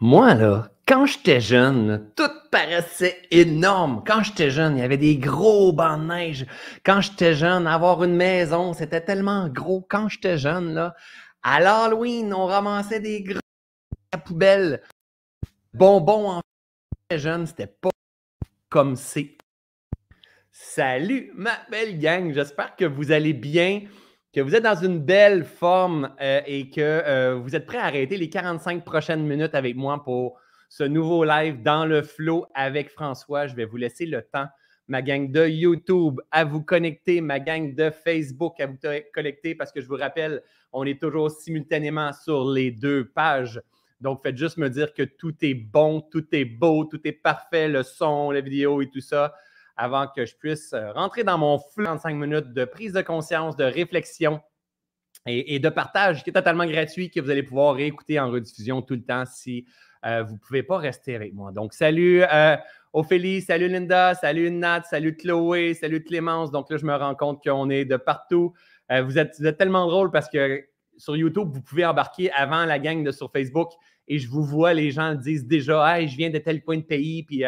Moi, là, quand j'étais jeune, tout paraissait énorme. Quand j'étais jeune, il y avait des gros bancs de neige. Quand j'étais jeune, avoir une maison, c'était tellement gros. Quand j'étais jeune, là, à l'Halloween, on ramassait des gros à poubelle. Bonbons en jeune, c'était pas comme c'est. Salut, ma belle gang. J'espère que vous allez bien que vous êtes dans une belle forme euh, et que euh, vous êtes prêts à arrêter les 45 prochaines minutes avec moi pour ce nouveau live dans le flow avec François. Je vais vous laisser le temps, ma gang de YouTube, à vous connecter, ma gang de Facebook à vous connecter parce que je vous rappelle, on est toujours simultanément sur les deux pages. Donc, faites juste me dire que tout est bon, tout est beau, tout est parfait, le son, la vidéo et tout ça avant que je puisse euh, rentrer dans mon flux 35 minutes de prise de conscience, de réflexion et, de partage qui est totalement gratuit, que vous allez pouvoir réécouter en rediffusion tout le temps si euh, vous ne pouvez pas rester avec moi. Donc, salut euh, Ophélie, salut Linda, salut Nat, salut Chloé, salut Clémence. Donc là, je me rends compte qu'on est de partout. vous, êtes, tellement drôle parce que sur YouTube, vous pouvez embarquer avant la gang de sur Facebook et je vous vois, les gens disent déjà, hey, je viens de tel point de pays, puis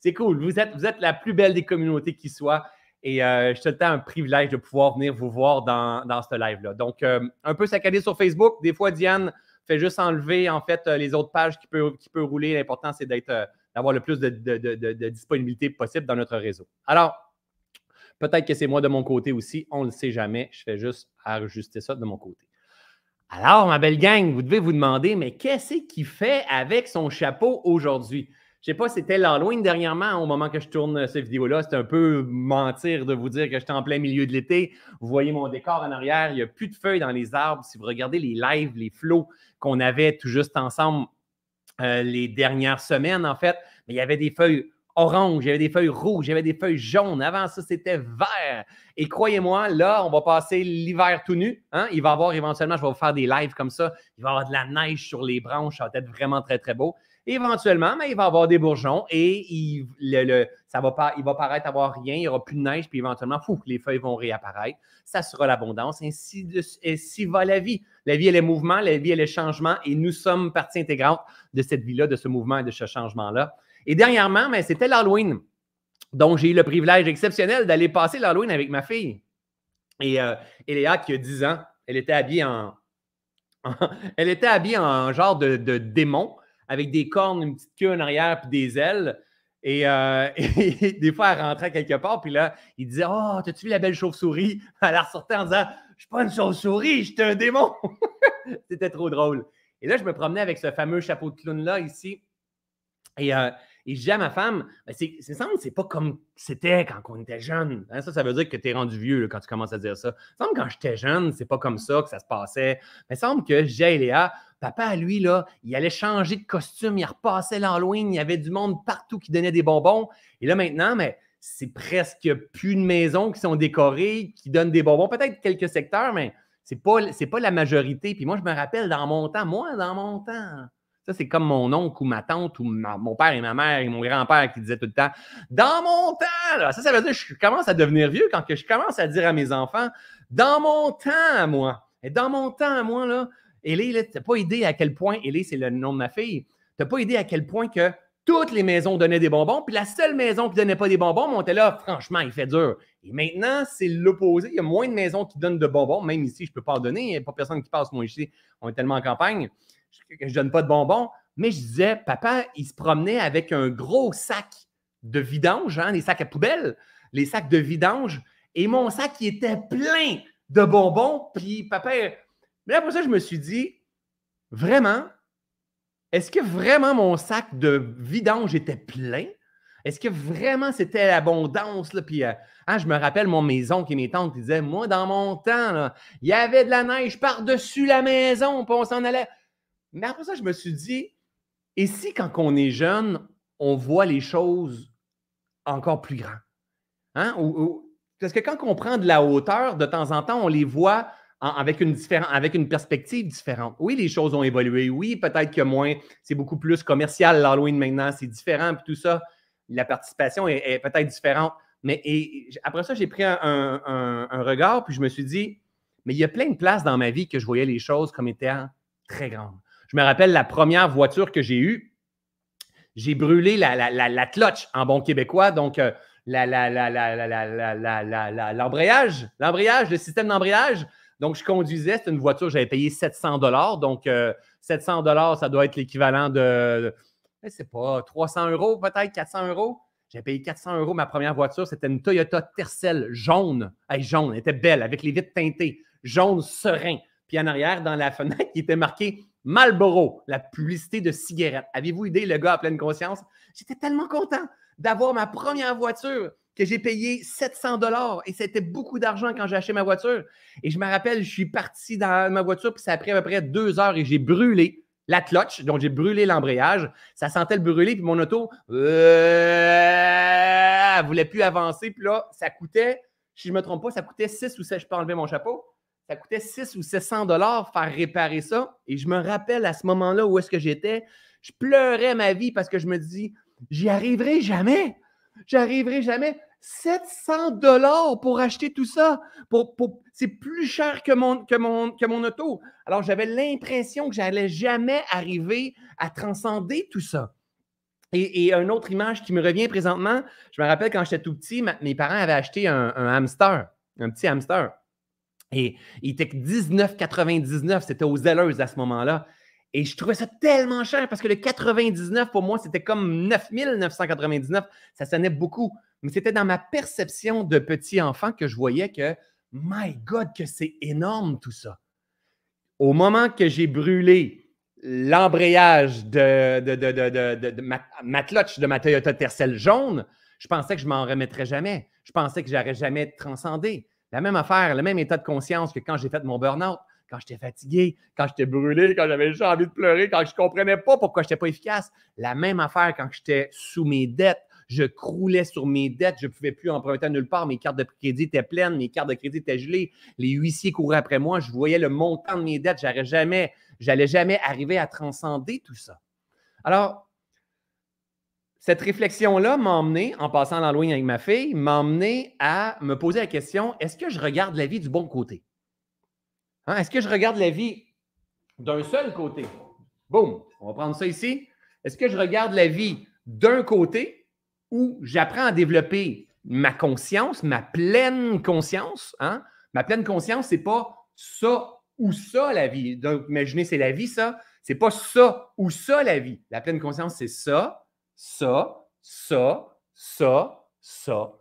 c'est cool. Vous êtes, la plus belle des communautés qui soit. Et euh, je te un privilège de pouvoir venir vous voir dans, ce live-là. Donc, euh, un peu saccadé sur Facebook. Des fois, Diane fait juste enlever en fait euh, les autres pages qui peuvent, qui peut rouler. L'important, c'est d'avoir le plus de, de, disponibilité possible dans notre réseau. Alors, peut-être que c'est moi de mon côté aussi. On ne le sait jamais. Je fais juste ajuster ça de mon côté. Alors, ma belle gang, vous devez vous demander, mais qu'est-ce qu'il fait avec son chapeau aujourd'hui? Je sais pas, c'était l'Halloween dernièrement au moment que je tourne cette vidéo-là. C'était un peu mentir de vous dire que j'étais en plein milieu de l'été. Vous voyez mon décor en arrière. Il n'y a plus de feuilles dans les arbres. Si vous regardez les lives, les flots qu'on avait tout juste ensemble euh, les dernières semaines, en fait, mais il y avait des feuilles oranges, il y avait des feuilles rouges, il y avait des feuilles jaunes. Avant ça, c'était vert. Et croyez-moi, là, on va passer l'hiver tout nu. Hein. Il va y avoir éventuellement, je vais vous faire des lives comme ça. Il va y avoir de la neige sur les branches. Ça va être vraiment très, très beau. Éventuellement, mais il va avoir des bourgeons et il, le, ça va pas, il va paraître avoir rien, il n'y aura plus de neige, puis éventuellement, fou, les feuilles vont réapparaître. Ça sera l'abondance. Ainsi, va la vie. La vie, elle est mouvement, la vie, elle est changement, et nous sommes partie intégrante de cette vie-là, de ce mouvement et de ce changement-là. Et dernièrement, mais c'était l'Halloween. Donc, j'ai eu le privilège exceptionnel d'aller passer l'Halloween avec ma fille. Et euh, qui a 10 ans, elle était habillée en, elle était habillée en genre de démon avec des cornes, une petite queue en arrière, puis des ailes. Euh, et, des fois, elle rentrait quelque part, puis là, il disait Oh, t'as-tu vu la belle chauve-souris Elle ressortait en disant Je suis pas une chauve-souris, je suis un démon. C'était trop drôle. Et là, je me promenais avec ce fameux chapeau de clown-là ici. Et euh, et je dis à ma femme, ben c'est, c'est semble c'est pas comme c'était quand on était jeune. Hein, ça, ça veut dire que tu es rendu vieux quand tu commences à dire ça. Il semble quand j'étais jeune, c'est pas comme ça que ça se passait. Mais il semble que j'ai Léa, papa, lui, là, il allait changer de costume, il repassait l'Halloween, il y avait du monde partout qui donnait des bonbons. Et là, maintenant, mais c'est presque plus de maisons qui sont décorées, qui donnent des bonbons. Peut-être quelques secteurs, mais c'est pas, pas la majorité. Puis moi, je me rappelle dans mon temps, moi, dans mon temps, ça, c'est comme mon oncle ou ma tante ou mon père et ma mère et mon grand-père qui disaient tout le temps Dans mon temps, ça, ça veut dire que je commence à devenir vieux quand je commence à dire à mes enfants Dans mon temps, moi. Et dans mon temps, moi, là, Ellie, tu n'as pas idée à quel point, Ellie, c'est le nom de ma fille, tu n'as pas idée à quel point que toutes les maisons donnaient des bonbons, puis la seule maison qui ne donnait pas des bonbons, on était là, franchement, il fait dur. Et maintenant, c'est l'opposé. Il y a moins de maisons qui donnent de bonbons. Même ici, je ne peux pas en donner. Il n'y a pas personne qui passe, moi, ici. On est tellement en campagne je ne donne pas de bonbons. Mais je disais, papa, il se promenait avec un gros sac de vidange, hein, les sacs à poubelle, les sacs de vidange. Et mon sac, il était plein de bonbons. Puis papa, mais après ça, je me suis dit, vraiment, est-ce que vraiment mon sac de vidange était plein? Est-ce que vraiment c'était l'abondance? Puis, euh, hein, je me rappelle mon maison qui mes tantes qui disaient Moi, dans mon temps, il y avait de la neige par-dessus la maison, puis on s'en allait. Mais après ça, je me suis dit, et si quand on est jeune, on voit les choses encore plus grands? Hein? parce que quand on prend de la hauteur, de temps en temps, on les voit avec, une avec une perspective différente. Oui, les choses ont évolué. Oui, peut-être que moins, c'est beaucoup plus commercial l'Halloween maintenant, c'est différent, puis tout ça. La participation est, peut-être différente. Mais après ça, j'ai pris un, un, regard, puis je me suis dit, mais il y a plein de places dans ma vie que je voyais les choses comme étant très grandes. Je me rappelle la première voiture que j'ai eue, j'ai brûlé la, la, clutch en bon québécois, donc l'embrayage, l'embrayage, le système d'embrayage. Donc, je conduisais, c'était une voiture, j'avais payé 700 dollars. Donc, 700 dollars, ça doit être l'équivalent de, je sais pas, 300 euros peut-être, 400 euros. J'ai payé 400 euros ma première voiture. C'était une Toyota Tercel jaune. Hey, jaune, elle était belle, avec les vitres teintées. Jaune serein. Puis en arrière, dans la fenêtre, il était marqué Marlboro, la publicité de cigarette. Avez-vous idée, le gars à pleine conscience? J'étais tellement content d'avoir ma première voiture que j'ai payé 700 dollars et c'était beaucoup d'argent quand j'ai acheté ma voiture. Et je me rappelle, je suis parti dans ma voiture puis ça a pris à peu près deux heures et j'ai brûlé la clutch, donc j'ai brûlé l'embrayage. Ça sentait le brûler, puis mon auto, euh, voulait plus avancer. Puis là, ça coûtait, si je ne me trompe pas, ça coûtait 6 ou 7, je peux enlever mon chapeau, ça coûtait 6 ou 700 dollars faire réparer ça. Et je me rappelle à ce moment-là où est-ce que j'étais, je pleurais ma vie parce que je me dis, j'y arriverai jamais. J'y arriverai jamais. 700 dollars pour acheter tout ça. C'est plus cher que mon, auto. Alors, j'avais l'impression que j'allais jamais arriver à transcender tout ça. Et, une autre image qui me revient présentement, je me rappelle quand j'étais tout petit, mes parents avaient acheté un, hamster, un petit hamster. Et il était 19,99, c'était aux Zellers à ce moment-là. Et je trouvais ça tellement cher parce que le 99 pour moi, c'était comme 9999. Ça sonnait beaucoup mais c'était dans ma perception de petit enfant que je voyais que, my God, que c'est énorme tout ça. Au moment que j'ai brûlé l'embrayage de, de, ma, clutch de ma Toyota Tercel jaune, je pensais que je m'en remettrais jamais. Je pensais que j'aurais jamais transcendé. La même affaire, le même état de conscience que quand j'ai fait mon burn-out, quand j'étais fatigué, quand j'étais brûlé, quand j'avais juste envie de pleurer, quand je ne comprenais pas pourquoi je n'étais pas efficace. La même affaire quand j'étais sous mes dettes, je croulais sur mes dettes, je ne pouvais plus emprunter nulle part, mes cartes de crédit étaient pleines, mes cartes de crédit étaient gelées, les huissiers couraient après moi, je voyais le montant de mes dettes, j'allais jamais, j'allais jamais arriver à transcender tout ça. Alors, cette réflexion-là m'a emmené, en passant l'Halloween avec ma fille, m'a emmené à me poser la question est-ce que je regarde la vie du bon côté? Hein, Est-ce que je regarde la vie d'un seul côté? Boum, on va prendre ça ici. Est-ce que je regarde la vie d'un côté où j'apprends à développer ma conscience, ma pleine conscience. Hein? Ma pleine conscience, c'est pas ça ou ça la vie. Donc, imaginez, c'est la vie, ça. C'est pas ça ou ça la vie. La pleine conscience, c'est ça, ça, ça, ça, ça.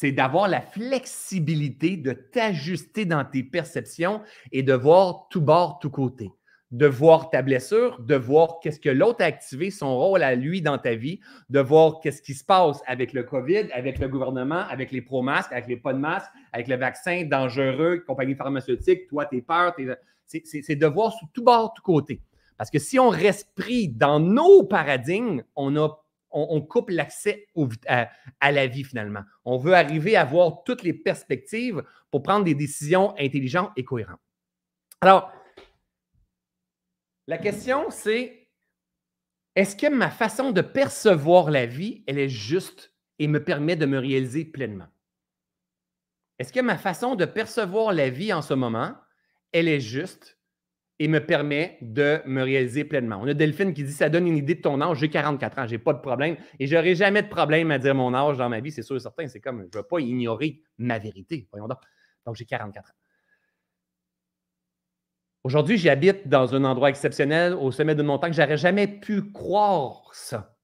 C'est d'avoir la flexibilité de t'ajuster dans tes perceptions et de voir tout bord, tout côté de voir ta blessure, de voir qu'est-ce que l'autre a activé, son rôle à lui dans ta vie, de voir qu'est-ce qui se passe avec le COVID, avec le gouvernement, avec les pro-masques, avec les pas de masques, avec le vaccin dangereux, compagnie pharmaceutique, toi, tes peurs, c'est de voir sous tout bord, tout côté. Parce que si on reste pris dans nos paradigmes, on, a, on, coupe l'accès à, la vie finalement. On veut arriver à voir toutes les perspectives pour prendre des décisions intelligentes et cohérentes. Alors, la question, c'est est-ce que ma façon de percevoir la vie, elle est juste et me permet de me réaliser pleinement? Est-ce que ma façon de percevoir la vie en ce moment, elle est juste et me permet de me réaliser pleinement? On a Delphine qui dit ça donne une idée de ton âge. J'ai 44 ans, j'ai pas de problème et j'aurai jamais de problème à dire mon âge dans ma vie, c'est sûr et certain. C'est comme je ne veux pas ignorer ma vérité. Voyons donc. Donc, j'ai 44 ans. Aujourd'hui, j'habite dans un endroit exceptionnel au sommet d'une montagne. J'aurais jamais pu croire ça.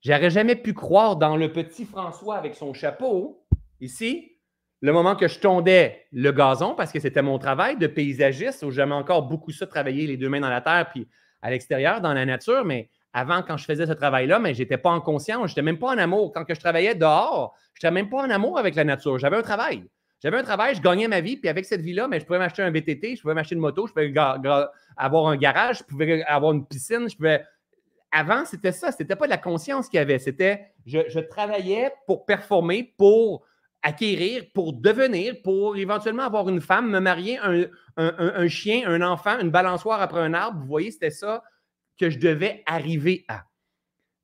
J'aurais jamais pu croire dans le petit François avec son chapeau, ici, le moment que je tondais le gazon, parce que c'était mon travail de paysagiste, où j'aimais encore beaucoup ça, travailler les deux mains dans la terre, puis à l'extérieur, dans la nature, mais avant, quand je faisais ce travail-là, mais je n'étais pas en conscience, je n'étais même pas en amour. Quand que je travaillais dehors, je n'étais même pas en amour avec la nature. J'avais un travail. J'avais un travail, je gagnais ma vie, puis avec cette vie-là, mais je pouvais m'acheter un VTT, je pouvais m'acheter une moto, je pouvais avoir un garage, je pouvais avoir une piscine, je pouvais. Avant, c'était ça, c'était pas de la conscience qu'il y avait, c'était je, travaillais pour performer, pour acquérir, pour devenir, pour éventuellement avoir une femme, me marier, un chien, un enfant, une balançoire après un arbre. Vous voyez, c'était ça que je devais arriver à.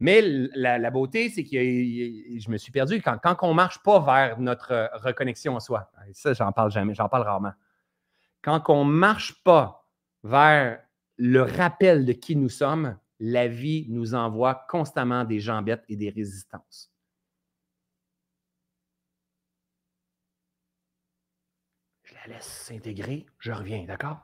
Mais la, beauté, c'est que je me suis perdu quand, quand on ne marche pas vers notre reconnexion en soi. Ça, j'en parle jamais, j'en parle rarement. Quand on ne marche pas vers le rappel de qui nous sommes, la vie nous envoie constamment des jambettes et des résistances. Je la laisse s'intégrer, je reviens, d'accord?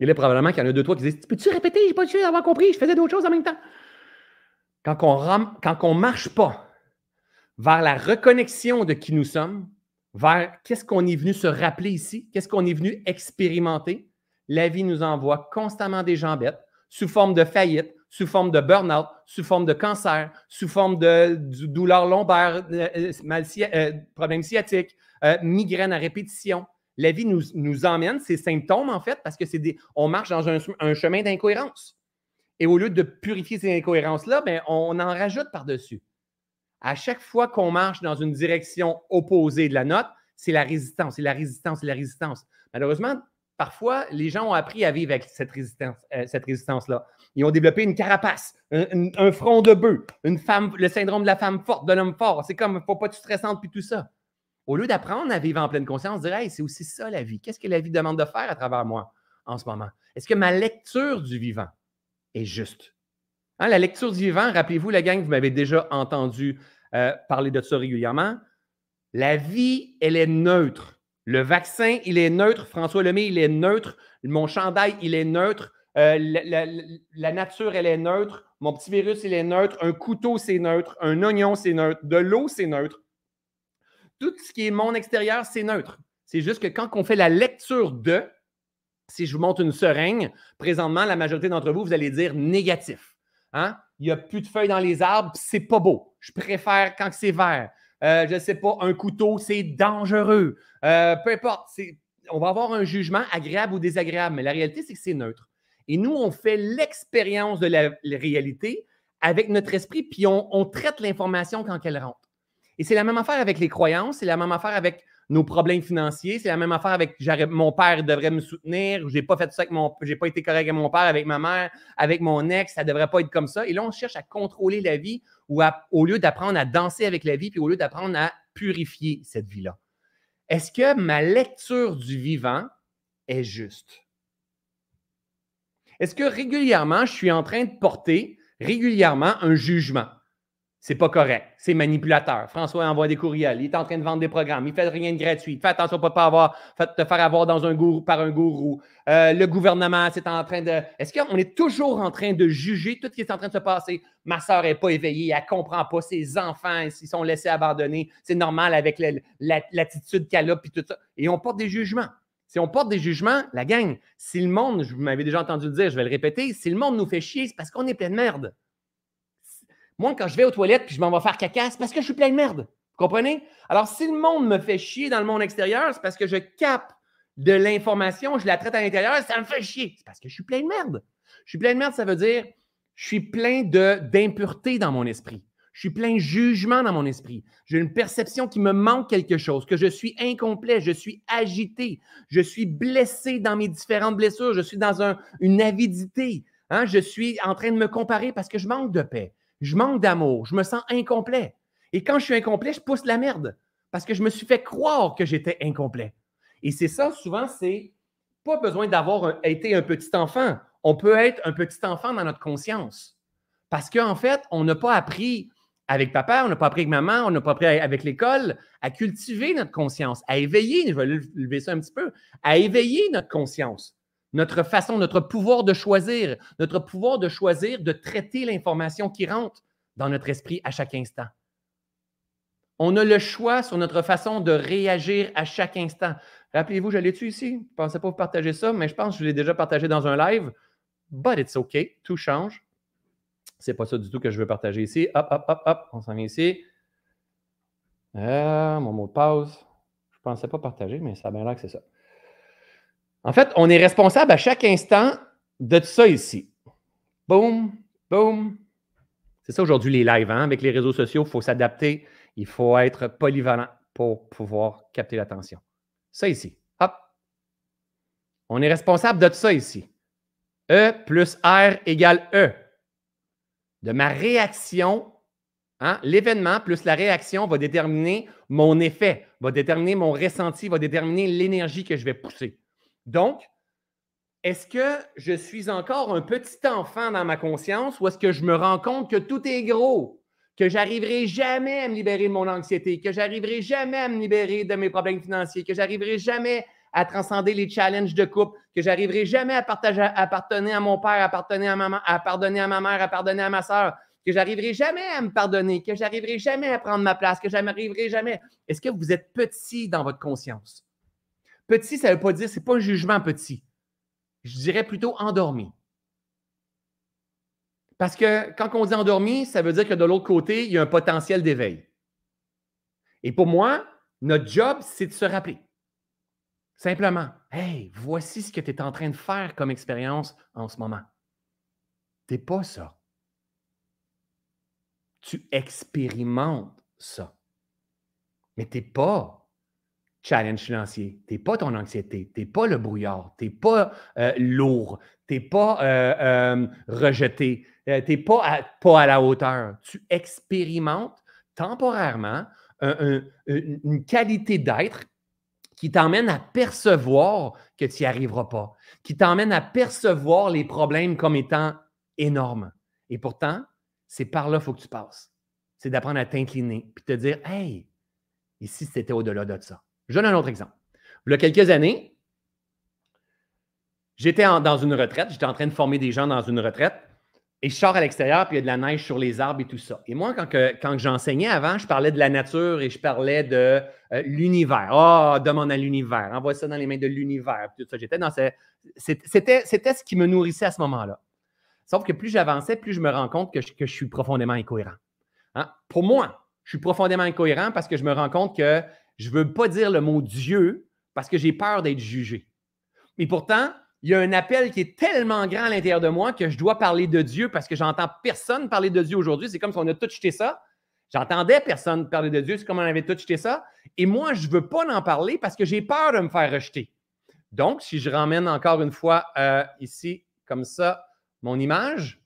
Il est probablement qu'il y en a deux, trois qui disent Peux-tu répéter? Je n'ai pas su d'avoir compris, je faisais d'autres choses en même temps. Quand on ne marche pas vers la reconnexion de qui nous sommes, vers qu'est-ce qu'on est venu se rappeler ici, qu'est-ce qu'on est venu expérimenter, la vie nous envoie constamment des jambettes sous forme de faillite, sous forme de burn-out, sous forme de cancer, sous forme de, douleur lombaire, euh, euh, problèmes sciatiques, euh, migraine à répétition, la vie nous, nous emmène ces symptômes, en fait, parce que c'est des, on marche dans un, chemin d'incohérence. Et au lieu de purifier ces incohérences-là, ben, on en rajoute par-dessus. À chaque fois qu'on marche dans une direction opposée de la note, c'est la résistance, c'est la résistance, c'est la résistance. Malheureusement, parfois, les gens ont appris à vivre avec cette résistance, euh, cette résistance-là. Ils ont développé une carapace, un, front de bœuf, une femme, le syndrome de la femme forte, de l'homme fort. C'est comme, faut pas être stressante puis tout ça. Au lieu d'apprendre à vivre en pleine conscience, dire hey, c'est aussi ça la vie. Qu'est-ce que la vie demande de faire à travers moi en ce moment? Est-ce que ma lecture du vivant est juste? Hein, la lecture du vivant, rappelez-vous, la gang, vous m'avez déjà entendu euh, parler de ça régulièrement. La vie, elle est neutre. Le vaccin, il est neutre. François Lemay, il est neutre. Mon chandail, il est neutre. Euh, la, nature, elle est neutre. Mon petit virus, il est neutre. Un couteau, c'est neutre. Un oignon, c'est neutre. De l'eau, c'est neutre tout ce qui est mon extérieur, c'est neutre. C'est juste que quand on fait la lecture de, si je vous montre une seringue, présentement, la majorité d'entre vous, vous allez dire négatif. Hein? Il n'y a plus de feuilles dans les arbres, c'est pas beau. Je préfère quand c'est vert. Euh, je ne sais pas, un couteau, c'est dangereux. Euh, peu importe, on va avoir un jugement agréable ou désagréable, mais la réalité, c'est que c'est neutre. Et nous, on fait l'expérience de la, réalité avec notre esprit, puis on traite l'information quand elle rentre. Et c'est la même affaire avec les croyances, c'est la même affaire avec nos problèmes financiers, c'est la même affaire avec mon père devrait me soutenir, j'ai pas fait ça avec mon j'ai pas été correct avec mon père, avec ma mère, avec mon ex, ça devrait pas être comme ça. Et là, on cherche à contrôler la vie ou au lieu d'apprendre à danser avec la vie, puis au lieu d'apprendre à purifier cette vie-là. Est-ce que ma lecture du vivant est juste? Est-ce que régulièrement, je suis en train de porter régulièrement un jugement? C'est pas correct. C'est manipulateur. François envoie des courriels. Il est en train de vendre des programmes. Il fait rien de gratuit. Fais attention de ne pas avoir, te faire avoir dans un gourou, par un gourou. Euh, le gouvernement, c'est en train de. Est-ce qu'on est toujours en train de juger tout ce qui est en train de se passer? Ma soeur n'est pas éveillée, elle ne comprend pas. Ses enfants, s'ils sont laissés abandonner, c'est normal avec l'attitude qu'elle a, puis tout ça. Et on porte des jugements. Si on porte des jugements, la gang, si le monde, je vous m'avez déjà entendu le dire, je vais le répéter, si le monde nous fait chier, c'est parce qu'on est plein de merde. Moi, quand je vais aux toilettes puis je m'en vais faire caca, c'est parce que je suis plein de merde. Vous comprenez? Alors, si le monde me fait chier dans le monde extérieur, c'est parce que je capte de l'information, je la traite à l'intérieur, ça me fait chier. C'est parce que je suis plein de merde. Je suis plein de merde, ça veut dire je suis plein d'impureté dans mon esprit. Je suis plein de jugement dans mon esprit. J'ai une perception qui me manque quelque chose, que je suis incomplet, je suis agité, je suis blessé dans mes différentes blessures, je suis dans une avidité. Hein? Je suis en train de me comparer parce que je manque de paix je manque d'amour, je me sens incomplet. Et quand je suis incomplet, je pousse la merde parce que je me suis fait croire que j'étais incomplet. Et c'est ça, souvent, c'est pas besoin d'avoir été un petit enfant. On peut être un petit enfant dans notre conscience. Parce qu'en fait, on n'a pas appris avec papa, on n'a pas appris avec maman, on n'a pas appris avec l'école à cultiver notre conscience, à éveiller, je vais lever ça un petit peu, à éveiller notre conscience notre façon, notre pouvoir de choisir, notre pouvoir de choisir de traiter l'information qui rentre dans notre esprit à chaque instant. On a le choix sur notre façon de réagir à chaque instant. Rappelez-vous, je l'ai-tu ici? Je ne pensais pas vous partager ça, mais je pense que je l'ai déjà partagé dans un live. But it's OK, tout change. C'est pas ça du tout que je veux partager ici. Hop, hop, hop, hop, on s'en vient ici. Euh, mon mot de pause. Je ne pensais pas partager, mais ça a bien l'air que c'est ça. En fait, on est responsable à chaque instant de ça ici. Boum, boum. C'est ça aujourd'hui les lives. Hein? Avec les réseaux sociaux, il faut s'adapter. Il faut être polyvalent pour pouvoir capter l'attention. Ça ici. Hop. On est responsable de ça ici. E plus R égale E. De ma réaction Hein? L'événement plus la réaction va déterminer mon effet, va déterminer mon ressenti, va déterminer l'énergie que je vais pousser. Donc, est-ce que je suis encore un petit enfant dans ma conscience ou est-ce que je me rends compte que tout est gros, que j'arriverai jamais à me libérer de mon anxiété, que j'arriverai jamais à me libérer de mes problèmes financiers, que j'arriverai jamais à transcender les challenges de couple, que j'arriverai jamais à, partager, à pardonner à mon père, à pardonner à, ma, à pardonner à ma mère, à pardonner à ma soeur, que j'arriverai jamais à me pardonner, que j'arriverai jamais à prendre ma place, que j'arriverai jamais. Est-ce que vous êtes petit dans votre conscience? Petit, ça ne veut pas dire, ce n'est pas un jugement petit. Je dirais plutôt endormi. Parce que quand on dit endormi, ça veut dire que de l'autre côté, il y a un potentiel d'éveil. Et pour moi, notre job, c'est de se rappeler. Simplement, hey, voici ce que tu es en train de faire comme expérience en ce moment. Tu n'es pas ça. Tu expérimentes ça. Mais tu n'es pas challenge financier, tu n'es pas ton anxiété, tu n'es pas le brouillard, tu n'es pas euh, lourd, tu n'es pas euh, euh, rejeté, tu n'es pas pas à la hauteur. Tu expérimentes temporairement une qualité d'être qui t'emmène à percevoir que tu n'y arriveras pas, qui t'emmène à percevoir les problèmes comme étant énormes. Et pourtant, c'est par là qu'il faut que tu passes. C'est d'apprendre à t'incliner, puis te dire, hey, ici, c'était au-delà de ça. Je donne un autre exemple. Il y a quelques années, j'étais dans une retraite, j'étais en train de former des gens dans une retraite, et je sors à l'extérieur, puis il y a de la neige sur les arbres et tout ça. Et moi, quand, quand j'enseignais avant, je parlais de la nature et je parlais de euh, l'univers. Ah, demande à l'univers, envoie ça dans les mains de l'univers. Tout ça. J'étais dans c'était, c'était ce qui me nourrissait à ce moment-là. Sauf que plus j'avançais, plus je me rends compte que je, que je suis profondément incohérent. Hein? Pour moi, je suis profondément incohérent parce que je me rends compte que je ne veux pas dire le mot Dieu parce que j'ai peur d'être jugé. Mais pourtant, il y a un appel qui est tellement grand à l'intérieur de moi que je dois parler de Dieu parce que j'entends personne parler de Dieu aujourd'hui. C'est comme si on a tout jeté ça. J'entendais personne parler de Dieu, c'est comme on avait tout jeté ça. Et moi, je ne veux pas en parler parce que j'ai peur de me faire rejeter. Donc, si je ramène encore une fois euh, ici, comme ça, mon image,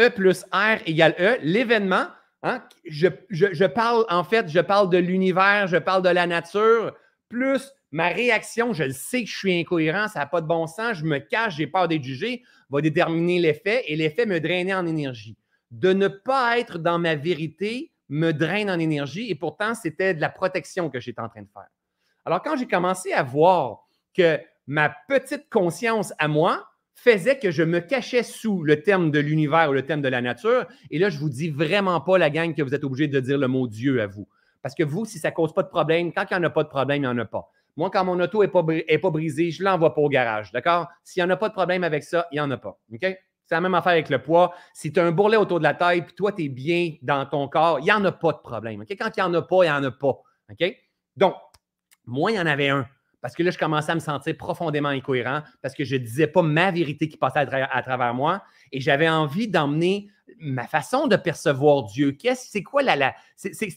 E plus R égale E, l'événement, hein, je, je parle, en fait, je parle de l'univers, je parle de la nature, plus ma réaction, je le sais que je suis incohérent, ça n'a pas de bon sens, je me cache, j'ai peur d'être jugé, va déterminer l'effet et l'effet me drainer en énergie. De ne pas être dans ma vérité me draine en énergie et pourtant, c'était de la protection que j'étais en train de faire. Alors, quand j'ai commencé à voir que ma petite conscience à moi faisait que je me cachais sous le terme de l'univers ou le terme de la nature, et là, je ne vous dis vraiment pas, la gang, que vous êtes obligé de dire le mot Dieu à vous. Parce que vous, si ça ne cause pas de problème, quand il n'y en a pas de problème, il n'y en a pas. Moi, quand mon auto n'est pas, est pas brisée, je ne l'envoie pas au garage. D'accord? S'il n'y en a pas de problème avec ça, il n'y en a pas. OK? C'est la même affaire avec le poids. Si tu as un bourrelet autour de la taille, puis toi, tu es bien dans ton corps, il n'y en a pas de problème. Quand il n'y en a pas, il n'y en a pas. Donc, moi, il y en avait un. Parce que là, je commençais à me sentir profondément incohérent parce que je ne disais pas ma vérité qui passait à travers moi et j'avais envie d'emmener ma façon de percevoir Dieu. Qu'est-ce, c'est quoi la, la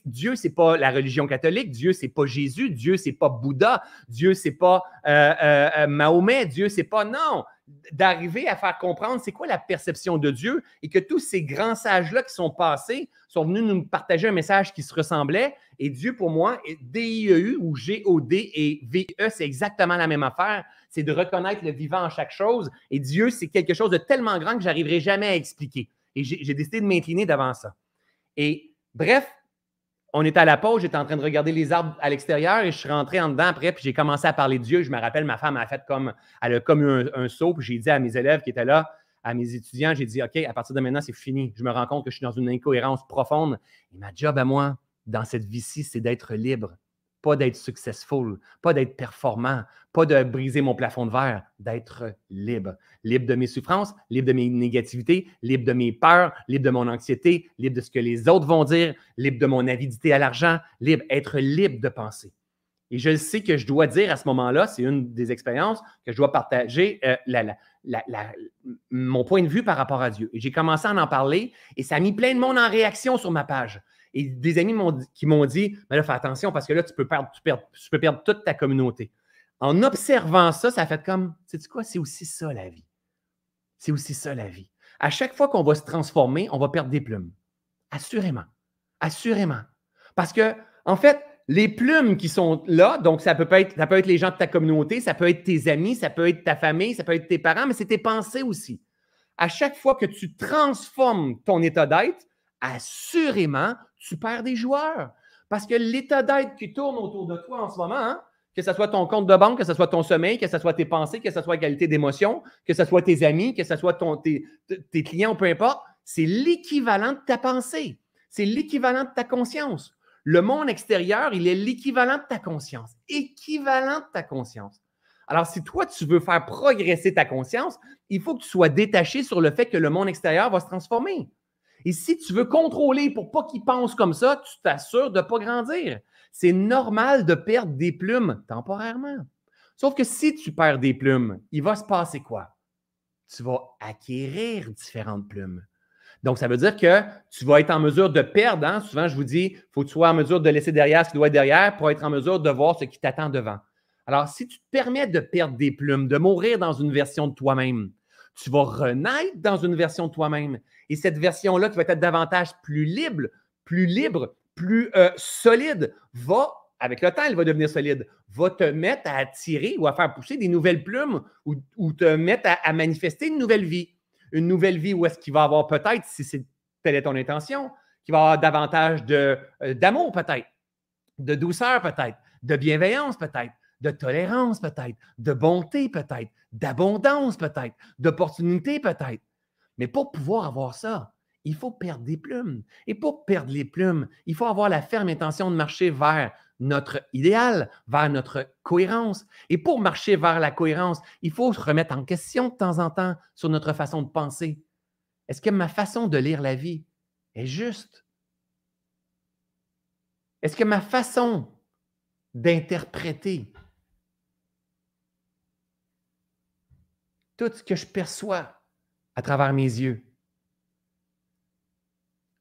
Dieu, c'est pas la religion catholique. Dieu, c'est pas Jésus. Dieu, c'est pas Bouddha. Dieu, c'est pas euh, euh, euh, Mahomet. Dieu, c'est pas non. D'arriver à faire comprendre c'est quoi la perception de Dieu et que tous ces grands sages-là qui sont passés sont venus nous partager un message qui se ressemblait. Et Dieu, pour moi, D-I-E-U ou G-O-D et V-E, c'est exactement la même affaire. C'est de reconnaître le vivant en chaque chose. Et Dieu, c'est quelque chose de tellement grand que j'arriverai jamais à expliquer. Et j'ai décidé de m'incliner devant ça. Et bref, on était à la pause, j'étais en train de regarder les arbres à l'extérieur et je suis rentré en dedans après, puis j'ai commencé à parler de Dieu. Je me rappelle, ma femme a fait comme, elle a comme eu un, saut, puis j'ai dit à mes élèves qui étaient là, à mes étudiants, j'ai dit, OK, à partir de maintenant, c'est fini. Je me rends compte que je suis dans une incohérence profonde. Et ma job à moi, dans cette vie-ci, c'est d'être libre pas d'être successful, pas d'être performant, pas de briser mon plafond de verre, d'être libre. Libre de mes souffrances, libre de mes négativités, libre de mes peurs, libre de mon anxiété, libre de ce que les autres vont dire, libre de mon avidité à l'argent, libre, être libre de penser. Et je sais que je dois dire à ce moment-là, c'est une des expériences que je dois partager euh, mon point de vue par rapport à Dieu. Et j'ai commencé à en parler et ça a mis plein de monde en réaction sur ma page. Et des amis qui m'ont dit, mais là, fais attention parce que là, tu peux perdre, tu, peux perdre toute ta communauté. En observant ça, ça fait comme, sais-tu quoi, c'est aussi ça la vie. C'est aussi ça la vie. À chaque fois qu'on va se transformer, on va perdre des plumes. Assurément. Assurément. Parce que, en fait, les plumes qui sont là, donc ça peut, être, ça peut être les gens de ta communauté, ça peut être tes amis, ça peut être ta famille, ça peut être tes parents, mais c'est tes pensées aussi. À chaque fois que tu transformes ton état d'être, assurément, tu perds des joueurs. Parce que l'état d'être qui tourne autour de toi en ce moment, hein, que ce soit ton compte de banque, que ce soit ton sommeil, que ce soit tes pensées, que ce soit la qualité d'émotion, que ce soit tes amis, que ce soit ton, tes, tes clients, peu importe, c'est l'équivalent de ta pensée. C'est l'équivalent de ta conscience. Le monde extérieur, il est l'équivalent de ta conscience. Équivalent de ta conscience. Alors, si toi, tu veux faire progresser ta conscience, il faut que tu sois détaché sur le fait que le monde extérieur va se transformer. Et si tu veux contrôler pour pas qu'il pense comme ça, tu t'assures de ne pas grandir. C'est normal de perdre des plumes temporairement. Sauf que si tu perds des plumes, il va se passer quoi? Tu vas acquérir différentes plumes. Donc, ça veut dire que tu vas être en mesure de perdre. Hein? Souvent, je vous dis, il faut que tu sois en mesure de laisser derrière ce qui doit être derrière pour être en mesure de voir ce qui t'attend devant. Alors, si tu te permets de perdre des plumes, de mourir dans une version de toi-même, tu vas renaître dans une version de toi-même. Et cette version-là, qui va être davantage plus libre, plus libre, plus euh, solide, va, avec le temps, elle va devenir solide, va te mettre à attirer ou à faire pousser des nouvelles plumes ou, te mettre à, manifester une nouvelle vie. Une nouvelle vie où est-ce qu'il va avoir peut-être, si c'est telle est ton intention, qu'il va avoir davantage euh, d'amour peut-être, de douceur peut-être, de bienveillance peut-être, de tolérance peut-être, de bonté peut-être, d'abondance peut-être, d'opportunité peut-être. Mais pour pouvoir avoir ça, il faut perdre des plumes. Et pour perdre les plumes, il faut avoir la ferme intention de marcher vers notre idéal, vers notre cohérence. Et pour marcher vers la cohérence, il faut se remettre en question de temps en temps sur notre façon de penser. Est-ce que ma façon de lire la vie est juste? Est-ce que ma façon d'interpréter tout ce que je perçois à travers mes yeux,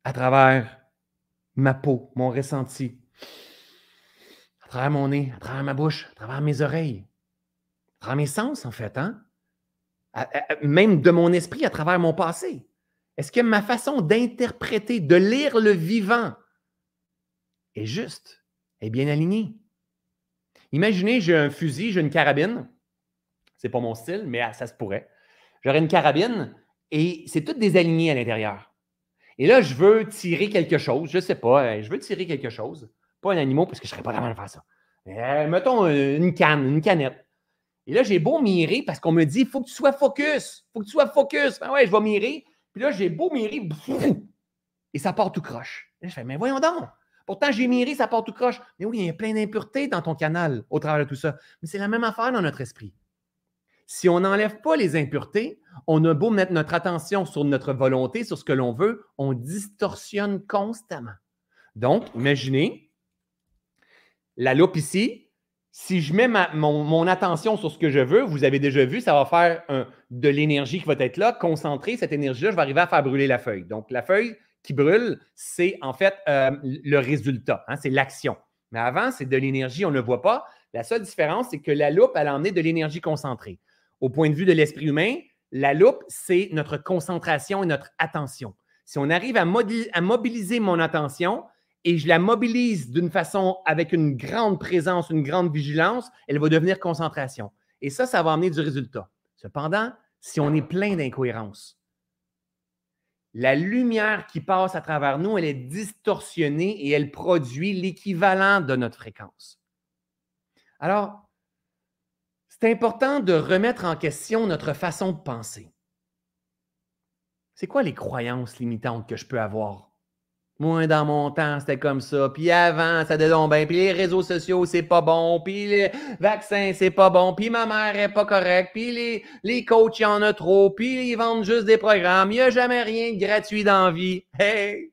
à travers ma peau, mon ressenti, à travers mon nez, à travers ma bouche, à travers mes oreilles, à travers mes sens, en fait, hein? même de mon esprit, à travers mon passé. Est-ce que ma façon d'interpréter, de lire le vivant est juste, est bien alignée? Imaginez, j'ai un fusil, j'ai une carabine, c'est pas mon style, mais ça se pourrait. J'aurais une carabine et c'est tout désaligné à l'intérieur. Et là, je veux tirer quelque chose, je sais pas, euh, je veux tirer quelque chose. Pas un animal parce que je serais pas capable de faire ça. Euh, mettons une canne, une canette. Et là, j'ai beau mirer parce qu'on me dit, il faut que tu sois focus. Faut que tu sois focus. Ben ouais, je vais mirer. Puis là, j'ai beau mirer, et ça part tout croche. je fais, mais voyons donc. Pourtant, j'ai miré, ça part tout croche. Mais oui, il y a plein d'impuretés dans ton canal au travers de tout ça. Mais c'est la même affaire dans notre esprit. Si on n'enlève pas les impuretés, on a beau mettre notre attention sur notre volonté, sur ce que l'on veut, on distorsionne constamment. Donc, imaginez, la loupe ici, si je mets mon, attention sur ce que je veux, vous avez déjà vu, ça va faire de l'énergie qui va être là, concentrée. Cette énergie-là, je vais arriver à faire brûler la feuille. Donc, la feuille qui brûle, c'est en fait euh, le résultat, hein, c'est l'action. Mais avant, c'est de l'énergie, on ne le voit pas. La seule différence, c'est que la loupe, elle a emmené de l'énergie concentrée au point de vue de l'esprit humain, la loupe, c'est notre concentration et notre attention. Si on arrive à, mobiliser mon attention et je la mobilise d'une façon avec une grande présence, une grande vigilance, elle va devenir concentration. Et ça, ça va amener du résultat. Cependant, si on est plein d'incohérences, la lumière qui passe à travers nous, elle est distorsionnée et elle produit l'équivalent de notre fréquence. Alors, c'est important de remettre en question notre façon de penser. C'est quoi les croyances limitantes que je peux avoir? Moi, dans mon temps, c'était comme ça. Puis avant, ça allait bien. Puis les réseaux sociaux, c'est pas bon. Puis les vaccins, c'est pas bon. Puis ma mère est pas correcte. Puis les, les coachs, il y en a trop. Puis ils vendent juste des programmes. Il a jamais rien de gratuit dans la vie. Hey!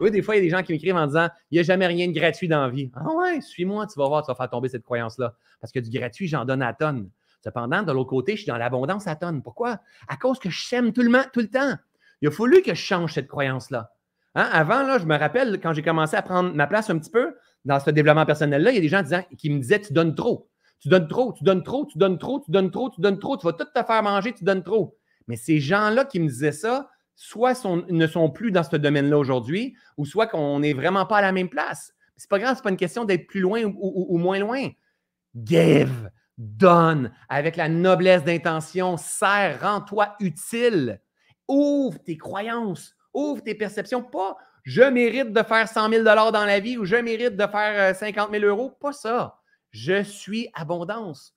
Oui, des fois, il y a des gens qui m'écrivent en disant Il n'y a jamais rien de gratuit dans la vie. Ah ouais, suis-moi, tu vas voir, tu vas faire tomber cette croyance-là. Parce que du gratuit, j'en donne à tonnes. Cependant, de l'autre côté, je suis dans l'abondance à tonnes. Pourquoi? À cause que je sème tout le, tout le temps. Il a fallu que je change cette croyance-là. Hein? Avant, là, je me rappelle, quand j'ai commencé à prendre ma place un petit peu dans ce développement personnel-là, il y a des gens qui me disaient Tu donnes trop. Tu donnes trop, tu donnes trop, tu donnes trop, tu donnes trop, tu donnes trop, tu vas tout te faire manger, tu donnes trop. Mais ces gens-là qui me disaient ça, soit ne sont plus dans ce domaine-là aujourd'hui, ou soit qu'on n'est vraiment pas à la même place. C'est pas grave, c'est pas une question d'être plus loin ou, moins loin. Give, donne, avec la noblesse d'intention, sert, rends-toi utile. Ouvre tes croyances, ouvre tes perceptions. Pas je mérite de faire 100 000 dans la vie ou je mérite de faire 50 euh, 000 euros. Pas ça. Je suis abondance.